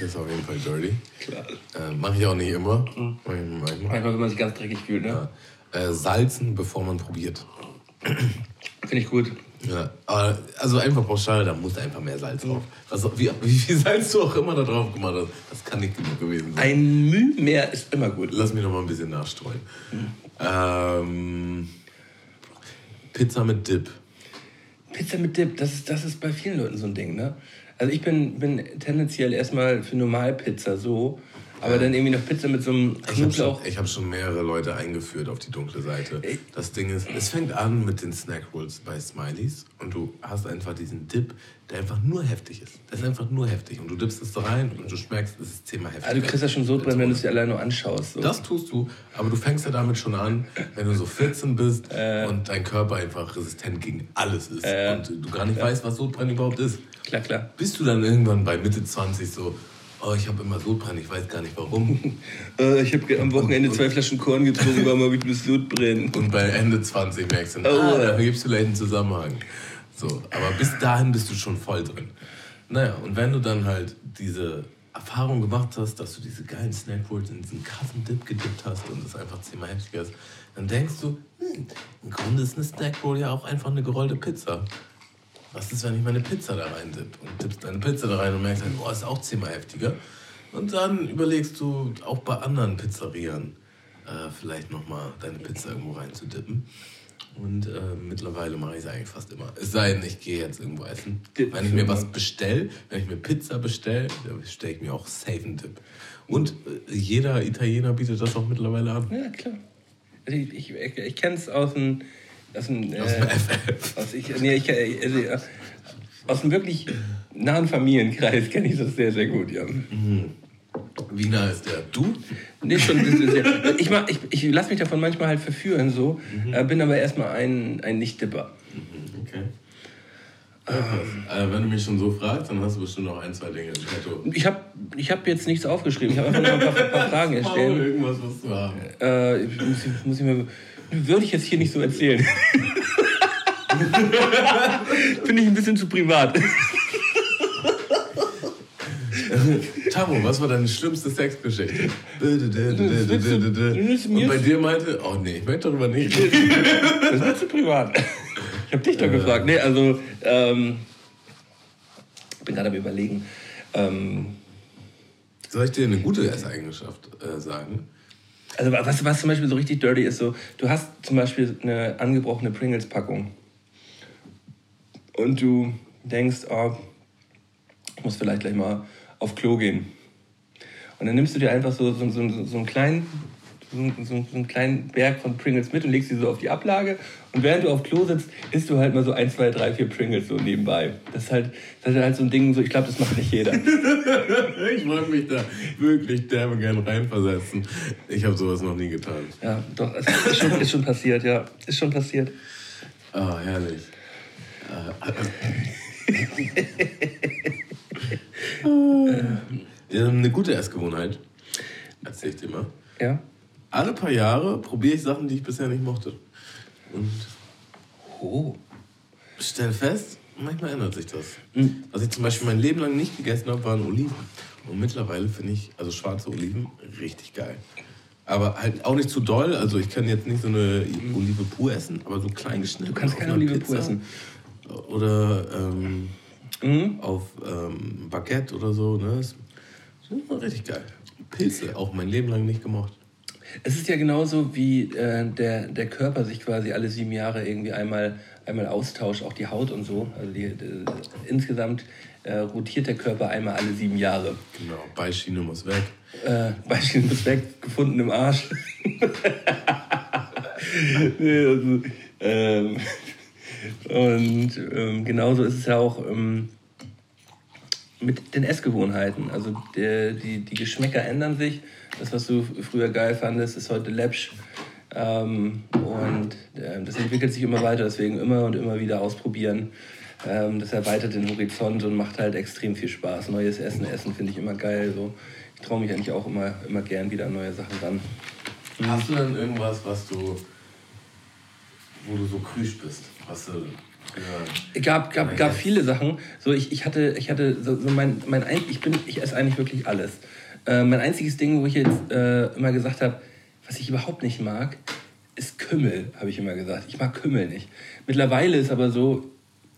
ist auf jeden Fall dirty. Klar. Äh, Mache ich auch nicht immer. Mhm. Manchmal. Einfach, wenn man sich ganz dreckig fühlt, ne? Ja. Äh, salzen, bevor man probiert. Finde ich gut. Ja, aber also einfach pauschal, da muss einfach mehr Salz drauf. Was, wie, wie viel Salz du auch immer da drauf gemacht hast, das kann nicht genug gewesen sein. Ein Müh mehr ist immer gut. Lass mich noch mal ein bisschen nachstreuen. Mhm. Ähm, Pizza mit Dip. Pizza mit Dip, das ist, das ist bei vielen Leuten so ein Ding, ne? Also ich bin, bin tendenziell erstmal für Normalpizza so, aber dann irgendwie noch Pizza mit so einem Knoblauch. Ich habe schon, hab schon, mehrere Leute eingeführt auf die dunkle Seite. Das Ding ist, es fängt an mit den Snack Rolls bei Smileys und du hast einfach diesen Dip, der einfach nur heftig ist. Der ist einfach nur heftig und du dippst es da rein und du schmeckst, es ist zehnmal heftig. Also du kriegst ja schon so drin, wenn du es dir alleine nur anschaust. So. Das tust du, aber du fängst ja damit schon an, wenn du so 14 bist äh. und dein Körper einfach resistent gegen alles ist äh. und du gar nicht ja. weißt, was Sodbrennen überhaupt ist. Klar, klar. Bist du dann irgendwann bei Mitte 20 so, Oh, ich habe immer Sodbrennen, ich weiß gar nicht warum. äh, ich habe am Wochenende und, zwei Flaschen Korn getrunken, warum habe ich bloß Sodbrennen? Und bei Ende 20 merkst du, oh, ah, da gibt es vielleicht einen Zusammenhang. So, aber bis dahin bist du schon voll drin. Naja, und wenn du dann halt diese Erfahrung gemacht hast, dass du diese geilen Snackwolls in diesen krassen Dip gedippt hast und es einfach zehnmal heftiger ist, dann denkst du, hm, im Grunde ist eine Snackroll ja auch einfach eine gerollte Pizza was ist, wenn ich meine Pizza da rein tippe? Und tippst deine Pizza da rein und merkst halt, boah, ist auch zehnmal heftiger. Und dann überlegst du auch bei anderen Pizzerien äh, vielleicht nochmal deine Pizza irgendwo rein zu dippen. Und äh, mittlerweile mache ich es eigentlich fast immer. Es sei denn, ich gehe jetzt irgendwo essen. Wenn ich mir was bestelle, wenn ich mir Pizza bestelle, dann bestelle ich mir auch Safe and Dip. Und äh, jeder Italiener bietet das auch mittlerweile an. Ja, klar. Also ich, ich, ich kenne es aus dem aus dem, äh, aus dem FF. Aus, ich, nee, ich, also, aus einem wirklich nahen Familienkreis kenne ich das sehr, sehr gut, ja. Mhm. Wie nah ist der? Du? Nee, schon sehr. Ich, ich, ich lasse mich davon manchmal halt verführen, so, mhm. äh, bin aber erstmal ein, ein Nicht-Dipper. Mhm, okay. Ja, äh, wenn du mich schon so fragst, dann hast du bestimmt noch ein, zwei Dinge im Petto. Ich habe ich hab jetzt nichts aufgeschrieben. Ich habe einfach nur ein paar, paar Fragen erstellt. Irgendwas was du haben. Äh, muss, muss ich mir würde ich jetzt hier nicht so erzählen. Finde ich ein bisschen zu privat. Tamo, was war deine schlimmste Sexgeschichte? Und bei dir meinte, oh nee, ich möchte darüber nicht. Das ist zu privat. Ich habe dich doch gefragt. Nee, also, ähm, ich bin gerade am überlegen. Ähm, Soll ich dir eine gute Esseigenschaft äh, sagen? Also was, was zum Beispiel so richtig dirty ist, so, du hast zum Beispiel eine angebrochene Pringles-Packung und du denkst, oh, ich muss vielleicht gleich mal auf Klo gehen. Und dann nimmst du dir einfach so, so, so, so einen kleinen so, so, einen kleinen Berg von Pringles mit und legst sie so auf die Ablage. Und während du auf Klo sitzt, isst du halt mal so ein, zwei, drei, vier Pringles so nebenbei. Das ist halt, das ist halt so ein Ding, so, ich glaube, das macht nicht jeder. ich mag mich da wirklich derbe gern reinversetzen. Ich habe sowas noch nie getan. Ja, doch, es ist schon, ist schon passiert, ja. Ist schon passiert. Oh, herrlich. Wir haben eine gute Essgewohnheit. Erzähl ich dir mal. Ja alle paar Jahre probiere ich Sachen, die ich bisher nicht mochte. Und oh. stell fest, manchmal ändert sich das. Mhm. Was ich zum Beispiel mein Leben lang nicht gegessen habe, waren Oliven. Und mittlerweile finde ich also schwarze Oliven richtig geil. Aber halt auch nicht zu doll. Also ich kann jetzt nicht so eine Olive pur essen, aber so klein geschnitten. Du kannst keine Olive Pizza. pur essen. Oder ähm, mhm. auf ähm, Baguette oder so. Ne? Das ist richtig geil. Pilze, auch mein Leben lang nicht gemocht. Es ist ja genauso wie äh, der, der Körper sich quasi alle sieben Jahre irgendwie einmal, einmal austauscht, auch die Haut und so. Also die, die, insgesamt äh, rotiert der Körper einmal alle sieben Jahre. Genau, Beischiene muss weg. Äh, Beischiene muss weg, gefunden im Arsch. nee, also, ähm, und ähm, genauso ist es ja auch ähm, mit den Essgewohnheiten. Also der, die, die Geschmäcker ändern sich das, was du früher geil fandest, ist heute läppsch. Ähm, und äh, das entwickelt sich immer weiter, deswegen immer und immer wieder ausprobieren. Ähm, das erweitert den Horizont und macht halt extrem viel Spaß. Neues Essen, Essen finde ich immer geil. So. Ich traue mich eigentlich auch immer, immer gern wieder an neue Sachen ran. Hast du denn irgendwas, was du, wo du so krüsch bist? Was du ja. gab, gab, gab viele Sachen. So, ich, ich hatte, ich hatte so, so mein, mein ein, ich bin, ich esse eigentlich wirklich alles. Äh, mein einziges Ding, wo ich jetzt äh, immer gesagt habe, was ich überhaupt nicht mag, ist Kümmel, habe ich immer gesagt. Ich mag Kümmel nicht. Mittlerweile ist aber so,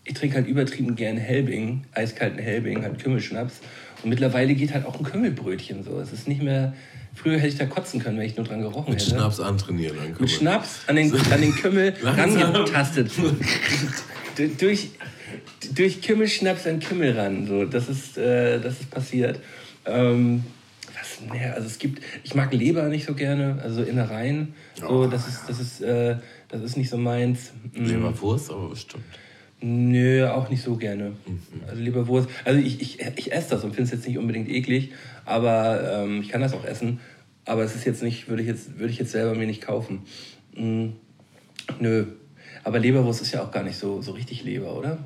ich trinke halt übertrieben gern Helbing, eiskalten Helbing, halt Kümmelschnaps. Und mittlerweile geht halt auch ein Kümmelbrötchen so. Es ist nicht mehr. Früher hätte ich da kotzen können, wenn ich nur dran gerochen Mit hätte. Mit Schnaps antrainieren. An Mit Schnaps an den, an den Kümmel rangetastet. durch, durch Kümmelschnaps an Kümmel ran. So, das, ist, äh, das ist passiert. Ähm, was, naja, also es gibt, ich mag Leber nicht so gerne, also Innereien. So, oh, das, ist, das, ist, äh, das ist nicht so meins. Mm. Leberwurst, aber bestimmt. Nö, auch nicht so gerne. Mhm. Also Leberwurst. Also ich, ich, ich esse das und finde es jetzt nicht unbedingt eklig, aber ähm, ich kann das auch essen. Aber es ist jetzt nicht, würde ich jetzt, würde ich jetzt selber mir nicht kaufen. Mhm. Nö. Aber Leberwurst ist ja auch gar nicht so, so richtig Leber, oder?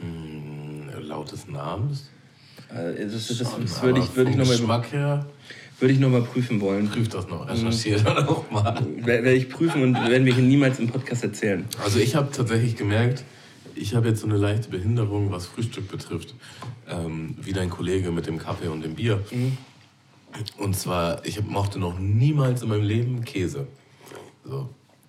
Mhm, laut des Namens. Also das, das, das, das würde ich, würde ich nochmal. her würde ich nochmal prüfen wollen. Prüf das noch, recherchiere mhm. dann auch mal. Werde ich prüfen und werden wir hier niemals im Podcast erzählen. Also ich habe tatsächlich gemerkt, ich habe jetzt so eine leichte Behinderung, was Frühstück betrifft, ähm, wie dein Kollege mit dem Kaffee und dem Bier. Mhm. Und zwar, ich mochte noch niemals in meinem Leben Käse. So,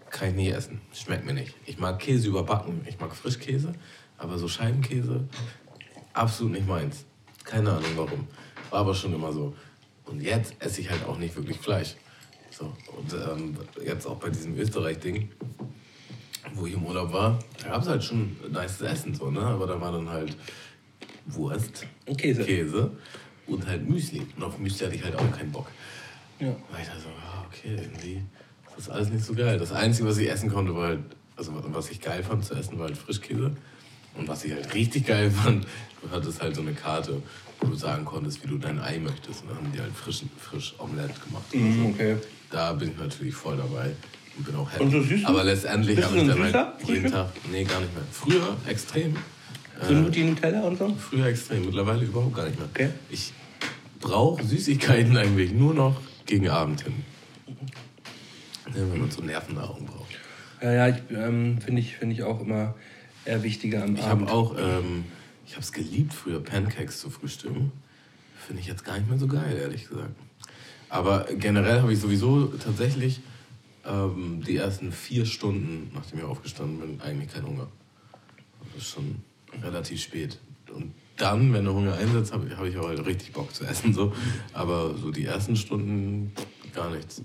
kann ich nie essen. Schmeckt mir nicht. Ich mag Käse überbacken, ich mag Frischkäse, aber so Scheibenkäse, absolut nicht meins. Keine Ahnung warum. War aber schon immer so. Und jetzt esse ich halt auch nicht wirklich Fleisch. So, und ähm, jetzt auch bei diesem Österreich-Ding wo ich im Urlaub war, da gab es halt schon nice Essen, so, ne? aber da war dann halt Wurst, Käse. Käse und halt Müsli. Und auf Müsli hatte ich halt auch keinen Bock. Ja. Weil ich dachte so, ah, okay, irgendwie das ist alles nicht so geil. Das Einzige, was ich essen konnte, war halt, also was ich geil fand zu essen, war halt Frischkäse. Und was ich halt richtig geil fand, du hattest halt so eine Karte, wo du sagen konntest, wie du dein Ei möchtest. Und dann haben die halt frisch, frisch Omelette gemacht. Mm, so. okay. Da bin ich natürlich voll dabei und bin auch happy. Und so süß Aber letztendlich habe ich dann halt jeden Tag. Nee, gar nicht mehr. Früher extrem. So äh, die Nutella und so? Früher extrem, mittlerweile überhaupt gar nicht mehr. Okay. Ich brauche Süßigkeiten eigentlich nur noch gegen Abend hin. Wenn man so Nervennahrung braucht. Ja, ja, ähm, finde ich, find ich auch immer eher wichtiger am ich Abend. Ich habe auch, ähm, ich habe es geliebt, früher Pancakes zu frühstücken. Finde ich jetzt gar nicht mehr so geil, ehrlich gesagt. Aber generell habe ich sowieso tatsächlich ähm, die ersten vier Stunden, nachdem ich aufgestanden bin, eigentlich keinen Hunger. Das ist schon relativ spät. Und dann, wenn der Hunger einsetzt, habe ich, hab ich aber halt richtig Bock zu essen. So. Aber so die ersten Stunden gar nichts.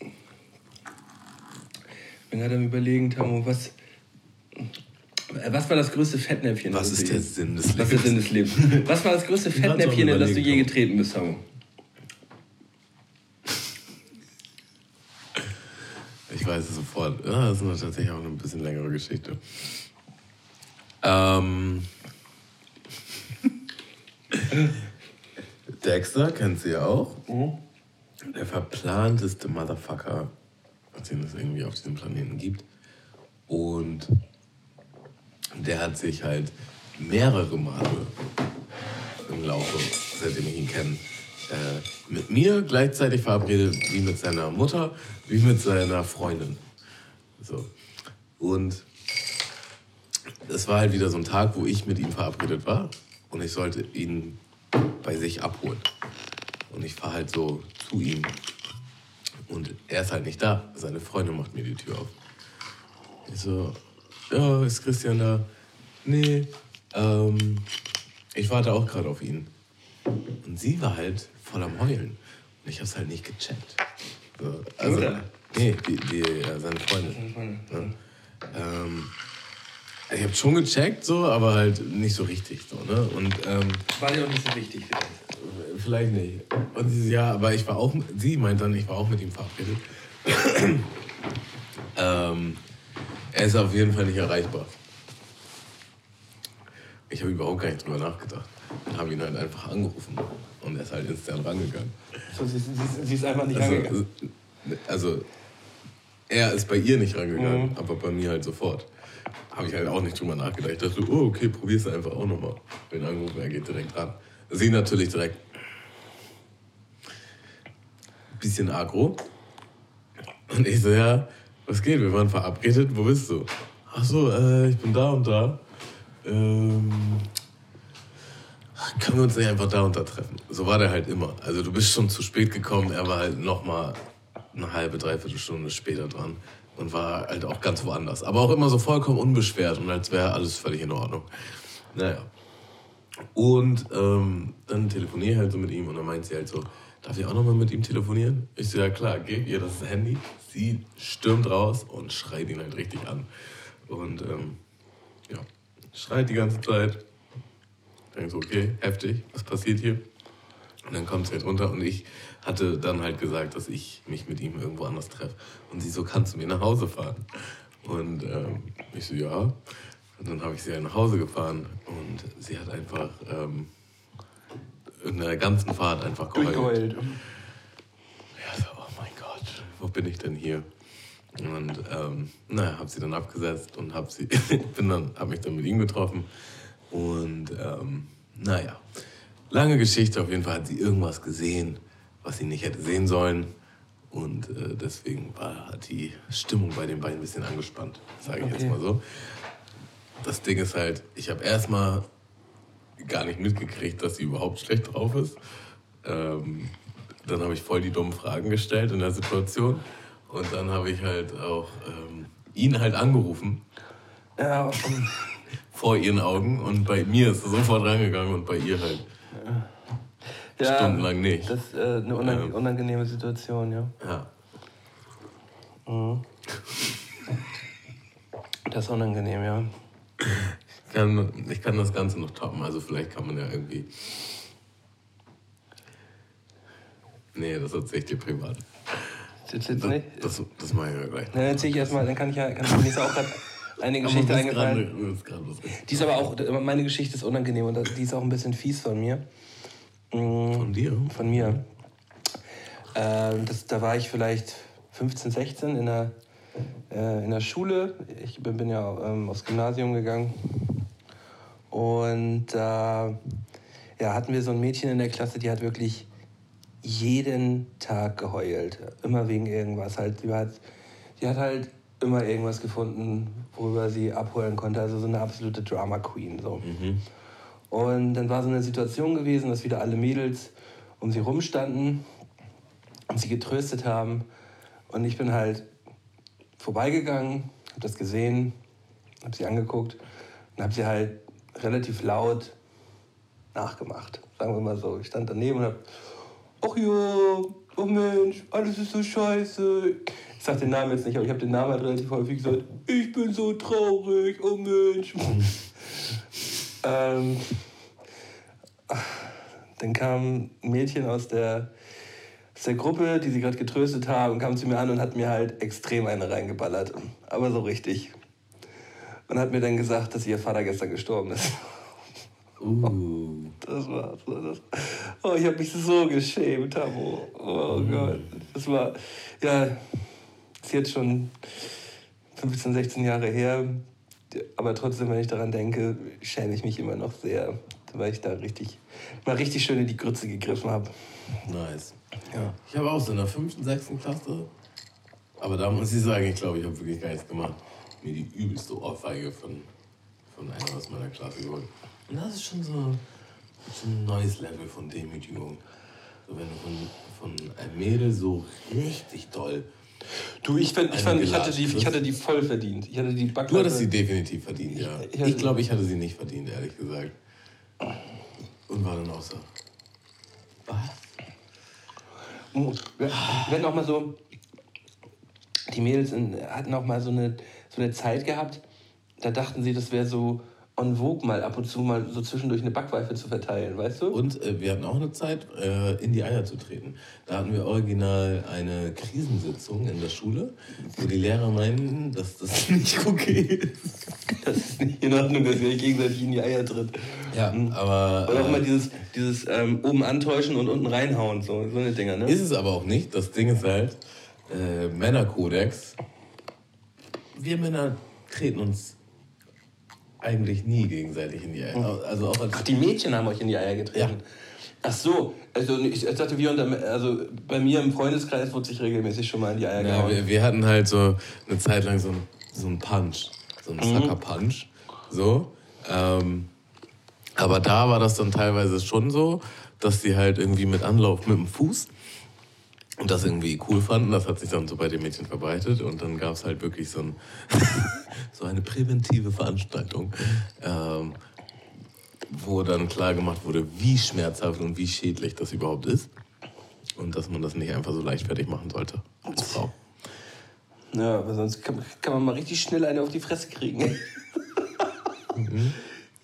Ich bin gerade am überlegen, Tamo, was, was war das größte Fettnäpfchen? Was ist der Sinn des Lebens? Was ist der Sinn des Lebens? Was war das größte Fettnäpfchen, in das du je getreten bist, Tamo? Ich sofort. Ja, das ist tatsächlich auch eine bisschen längere Geschichte. Ähm. Dexter kennt sie ja auch. Mhm. Der verplanteste Motherfucker, den es irgendwie auf diesem Planeten gibt. Und der hat sich halt mehrere Male im Laufe, seitdem ich ihn kenne, äh, mit mir gleichzeitig verabredet wie mit seiner Mutter, wie mit seiner Freundin. So. Und es war halt wieder so ein Tag, wo ich mit ihm verabredet war und ich sollte ihn bei sich abholen. Und ich fahre halt so zu ihm. Und er ist halt nicht da. Seine Freundin macht mir die Tür auf. Ich so, ja, ist Christian da? Nee, ähm, ich warte auch gerade auf ihn. Und sie war halt voll am Heulen. Und ich hab's halt nicht gecheckt. So, also? Nee, die, die, ja, seine Freundin. Ja. Ähm, ich hab schon gecheckt, so, aber halt nicht so richtig. So, ne? Und, ähm, war ja auch nicht so wichtig vielleicht. Vielleicht nicht. Und sie, ja, aber ich war auch, sie meint dann, ich war auch mit ihm verabredet. ähm, er ist auf jeden Fall nicht erreichbar. Ich habe überhaupt gar nicht drüber nachgedacht. Und habe ihn halt einfach angerufen. Und er ist halt instant rangegangen. So, sie, sie, sie ist einfach nicht also, rangegangen? Also, er ist bei ihr nicht rangegangen, mhm. aber bei mir halt sofort. Habe ich halt auch nicht drüber nachgedacht. Ich dachte, oh, okay, probier's einfach auch nochmal. Wenn angerufen, er geht direkt ran. Sie natürlich direkt. Bisschen agro. Und ich so, ja, was geht? Wir waren verabredet, wo bist du? Ach so, äh, ich bin da und da. Ähm, können wir uns nicht einfach da und da treffen? So war der halt immer. Also du bist schon zu spät gekommen, er war halt nochmal eine halbe, dreiviertel Stunde später dran und war halt auch ganz woanders. Aber auch immer so vollkommen unbeschwert und als wäre alles völlig in Ordnung. Naja. Und ähm, dann telefoniere ich halt so mit ihm und dann meint sie halt so, darf ich auch nochmal mit ihm telefonieren? Ich so, ja klar, gib ihr das Handy. Sie stürmt raus und schreit ihn halt richtig an. Und ähm, ja, schreit die ganze Zeit. Ich denke so, okay, heftig, was passiert hier? Und dann kommt sie halt runter und ich hatte dann halt gesagt, dass ich mich mit ihm irgendwo anders treffe. Und sie so, kannst du mir nach Hause fahren? Und ähm, ich so, ja. Und dann habe ich sie halt nach Hause gefahren und sie hat einfach ähm, in der ganzen Fahrt einfach geheult. geheult. Ja, so, oh mein Gott, wo bin ich denn hier? Und ähm, naja, habe sie dann abgesetzt und habe sie, bin dann, habe mich dann mit ihm getroffen. Und ähm, naja, lange Geschichte. Auf jeden Fall hat sie irgendwas gesehen, was sie nicht hätte sehen sollen. Und äh, deswegen war hat die Stimmung bei den beiden ein bisschen angespannt, sage ich okay. jetzt mal so. Das Ding ist halt, ich habe erstmal gar nicht mitgekriegt, dass sie überhaupt schlecht drauf ist. Ähm, dann habe ich voll die dummen Fragen gestellt in der Situation. Und dann habe ich halt auch ähm, ihn halt angerufen. Ja. vor ihren Augen. Und bei mir ist er sofort rangegangen und bei ihr halt ja, stundenlang nicht. Das ist äh, eine unang ähm, unangenehme Situation, ja. Ja. Mhm. Das ist unangenehm, ja. Ich kann, ich kann das Ganze noch toppen, also vielleicht kann man ja irgendwie. Nee, das erzähle ich dir privat. Nicht? Das, das, das mache ich ja gleich. Dann erzähle ich erstmal, dann kann ich ja, kann ich auch gerade eine Geschichte eingefallen. Die ist aber auch, meine Geschichte ist unangenehm und die ist auch ein bisschen fies von mir. Mm, von dir? Von mir. Ähm, das, da war ich vielleicht 15, 16 in der, äh, in der Schule. Ich bin, bin ja ähm, aufs Gymnasium gegangen. Und da äh, ja, hatten wir so ein Mädchen in der Klasse, die hat wirklich jeden Tag geheult. Immer wegen irgendwas. Halt, die, hat, die hat halt immer irgendwas gefunden, worüber sie abholen konnte. Also so eine absolute Drama Queen. So. Mhm. Und dann war so eine Situation gewesen, dass wieder alle Mädels um sie rumstanden und sie getröstet haben. Und ich bin halt vorbeigegangen, habe das gesehen, habe sie angeguckt und habe sie halt relativ laut nachgemacht. Sagen wir mal so. Ich stand daneben und habe, ach ja, oh Mensch, alles ist so scheiße. Ich sag den Namen jetzt nicht, aber ich habe den Namen halt relativ häufig gesagt. Ich bin so traurig, oh Mensch. ähm, dann kam ein Mädchen aus der, aus der Gruppe, die sie gerade getröstet haben, kam zu mir an und hat mir halt extrem eine reingeballert. Aber so richtig. Und hat mir dann gesagt, dass ihr Vater gestern gestorben ist. Uh. Das war, das Oh, ich habe mich so geschämt, Tamo. Oh uh. Gott. Das war, ja, ist jetzt schon 15, 16 Jahre her. Aber trotzdem, wenn ich daran denke, schäme ich mich immer noch sehr, weil ich da richtig, mal richtig schön in die Grütze gegriffen habe. Nice. Ja. Ich habe auch so in der 5., 6. Klasse, aber da muss ich sagen, ich glaube, ich habe wirklich gar nichts gemacht, mir die übelste Ohrfeige von, von einer aus meiner Klasse geholt. Und das ist schon so, so ein neues Level von Demütigung. So, wenn du von, von einem Mädel so richtig toll. Du, ich, find, ich, fand, ich, hatte die, ich hatte die voll verdient. Ich hatte die Du hattest sie definitiv verdient, ja. Ich, ich glaube, ich hatte sie nicht verdient, ehrlich gesagt. Und war dann auch so. Was? Hatten auch mal so. Die Mädels hatten auch mal so eine, so eine Zeit gehabt, da dachten sie, das wäre so on vogue mal ab und zu mal so zwischendurch eine Backweife zu verteilen, weißt du? Und äh, wir hatten auch eine Zeit, äh, in die Eier zu treten. Da hatten wir original eine Krisensitzung in der Schule, wo die Lehrer meinten, dass das nicht okay ist. Das ist nicht in Ordnung, dass ihr euch gegenseitig in die Eier tritt. Ja, mhm. aber... Oder auch mal äh, dieses, dieses ähm, oben antäuschen und unten reinhauen, so, so eine Dinger, ne? Ist es aber auch nicht. Das Ding ist halt, äh, Männerkodex. Wir Männer treten uns eigentlich nie gegenseitig in die Eier. Also auch als Ach, die Mädchen haben euch in die Eier getreten. Ach so, also ich dachte, wir unter, also bei mir im Freundeskreis wurde sich regelmäßig schon mal in die Eier Ja, gehauen. wir, wir hatten halt so eine Zeit lang so, ein- so einen Punch, so einen Sucker-Punch. So. Ähm, aber da war das dann teilweise schon so, dass die halt irgendwie mit Anlauf mit dem Fuß und das irgendwie cool fanden. Das hat sich dann so bei den Mädchen verbreitet und dann gab es halt wirklich so, ein, so eine präventive Veranstaltung. Ähm, wo dann klar gemacht wurde, wie schmerzhaft und wie schädlich das überhaupt ist. Und dass man das nicht einfach so leichtfertig machen sollte als Frau. Ja, aber sonst kann, kann man mal richtig schnell eine auf die Fresse kriegen.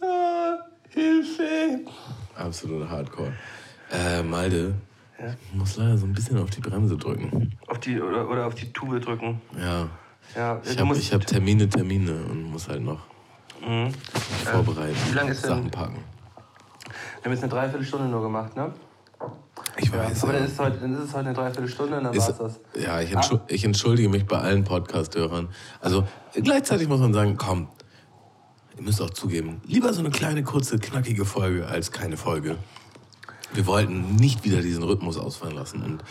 ah, Hilfe! Absolute Hardcore. Äh, Malde, ich muss leider so ein bisschen auf die Bremse drücken. Auf die, oder, oder auf die Tube drücken. Ja. Ja, Ich habe hab Termine, Termine und muss halt noch vorbereiten. wie lang ist denn- Sachen packen. Wir haben jetzt eine Dreiviertelstunde nur gemacht, ne? Ich weiß. Aber ja. dann ist, es heute, dann ist es heute eine Dreiviertelstunde und dann Ist, war's das. ja, ich, entschu ich entschuldige mich bei allen Podcast-Hörern. Also gleichzeitig muss man sagen, komm, ihr müsst auch zugeben, lieber so eine kleine, kurze, knackige Folge als keine Folge. Wir wollten nicht wieder diesen Rhythmus ausfallen lassen und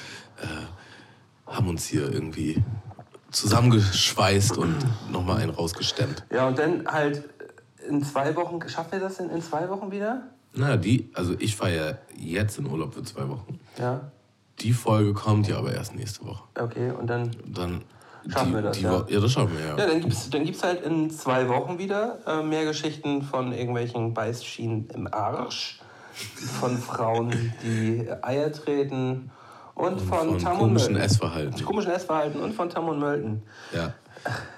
äh, haben uns hier irgendwie zusammengeschweißt und nochmal einen rausgestemmt. Ja, und dann halt in zwei Wochen, schaffen wir das denn in zwei Wochen wieder? Na, die, also ich fahre ja jetzt in Urlaub für zwei Wochen. Ja, Die Folge kommt ja aber erst nächste Woche. okay, und dann. Dann Schaffen die, wir das, die ja. Ja, das schaffen wir, ja. Ja, dann gibt's, dann gibt's halt in zwei Wochen wieder äh, mehr Geschichten von irgendwelchen Beißschienen im Arsch, von Frauen, die Eier treten und, von, von Tam und komischen Mölten. Essverhalten. Komischen Essverhalten und von Tam und Mölten. Ja.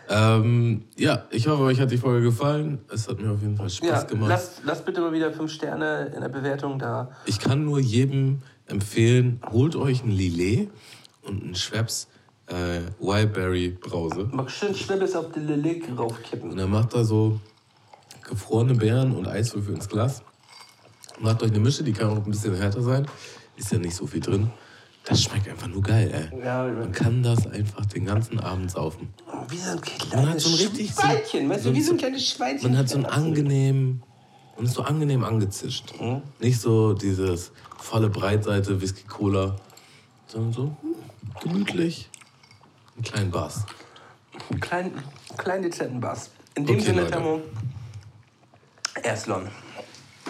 Ähm, ja, ich hoffe, euch hat die Folge gefallen. Es hat mir auf jeden Fall Spaß Ja, gemacht. lasst, lasst bitte mal wieder fünf Sterne in der Bewertung da. Ich kann nur jedem empfehlen, holt euch ein Lillet und einen Schweppes äh, Wildberry Brause. Mach schön Schnippes auf die Lilik Und raufkippen. dann macht da so gefrorene Beeren und Eiswürfel ins Glas. Macht euch eine Mische, die kann auch ein bisschen härter sein. Ist ja nicht so viel drin. Das schmeckt einfach nur geil, ey. Ja, Man kann das einfach den ganzen Abend saufen. wie so ein Man kleines hat so Schweinchen, weißt du, wie so ein kleines Schweinchen. Man hat so ein angenehm, man ist so angenehm angezischt. Mhm. Nicht so dieses volle Breitseite Whisky Cola, sondern so gemütlich, einen kleinen Bass. Einen kleinen, kleinen dezenten Bass. In dem Okay, Sinne, Leute. Tamo, Erslon.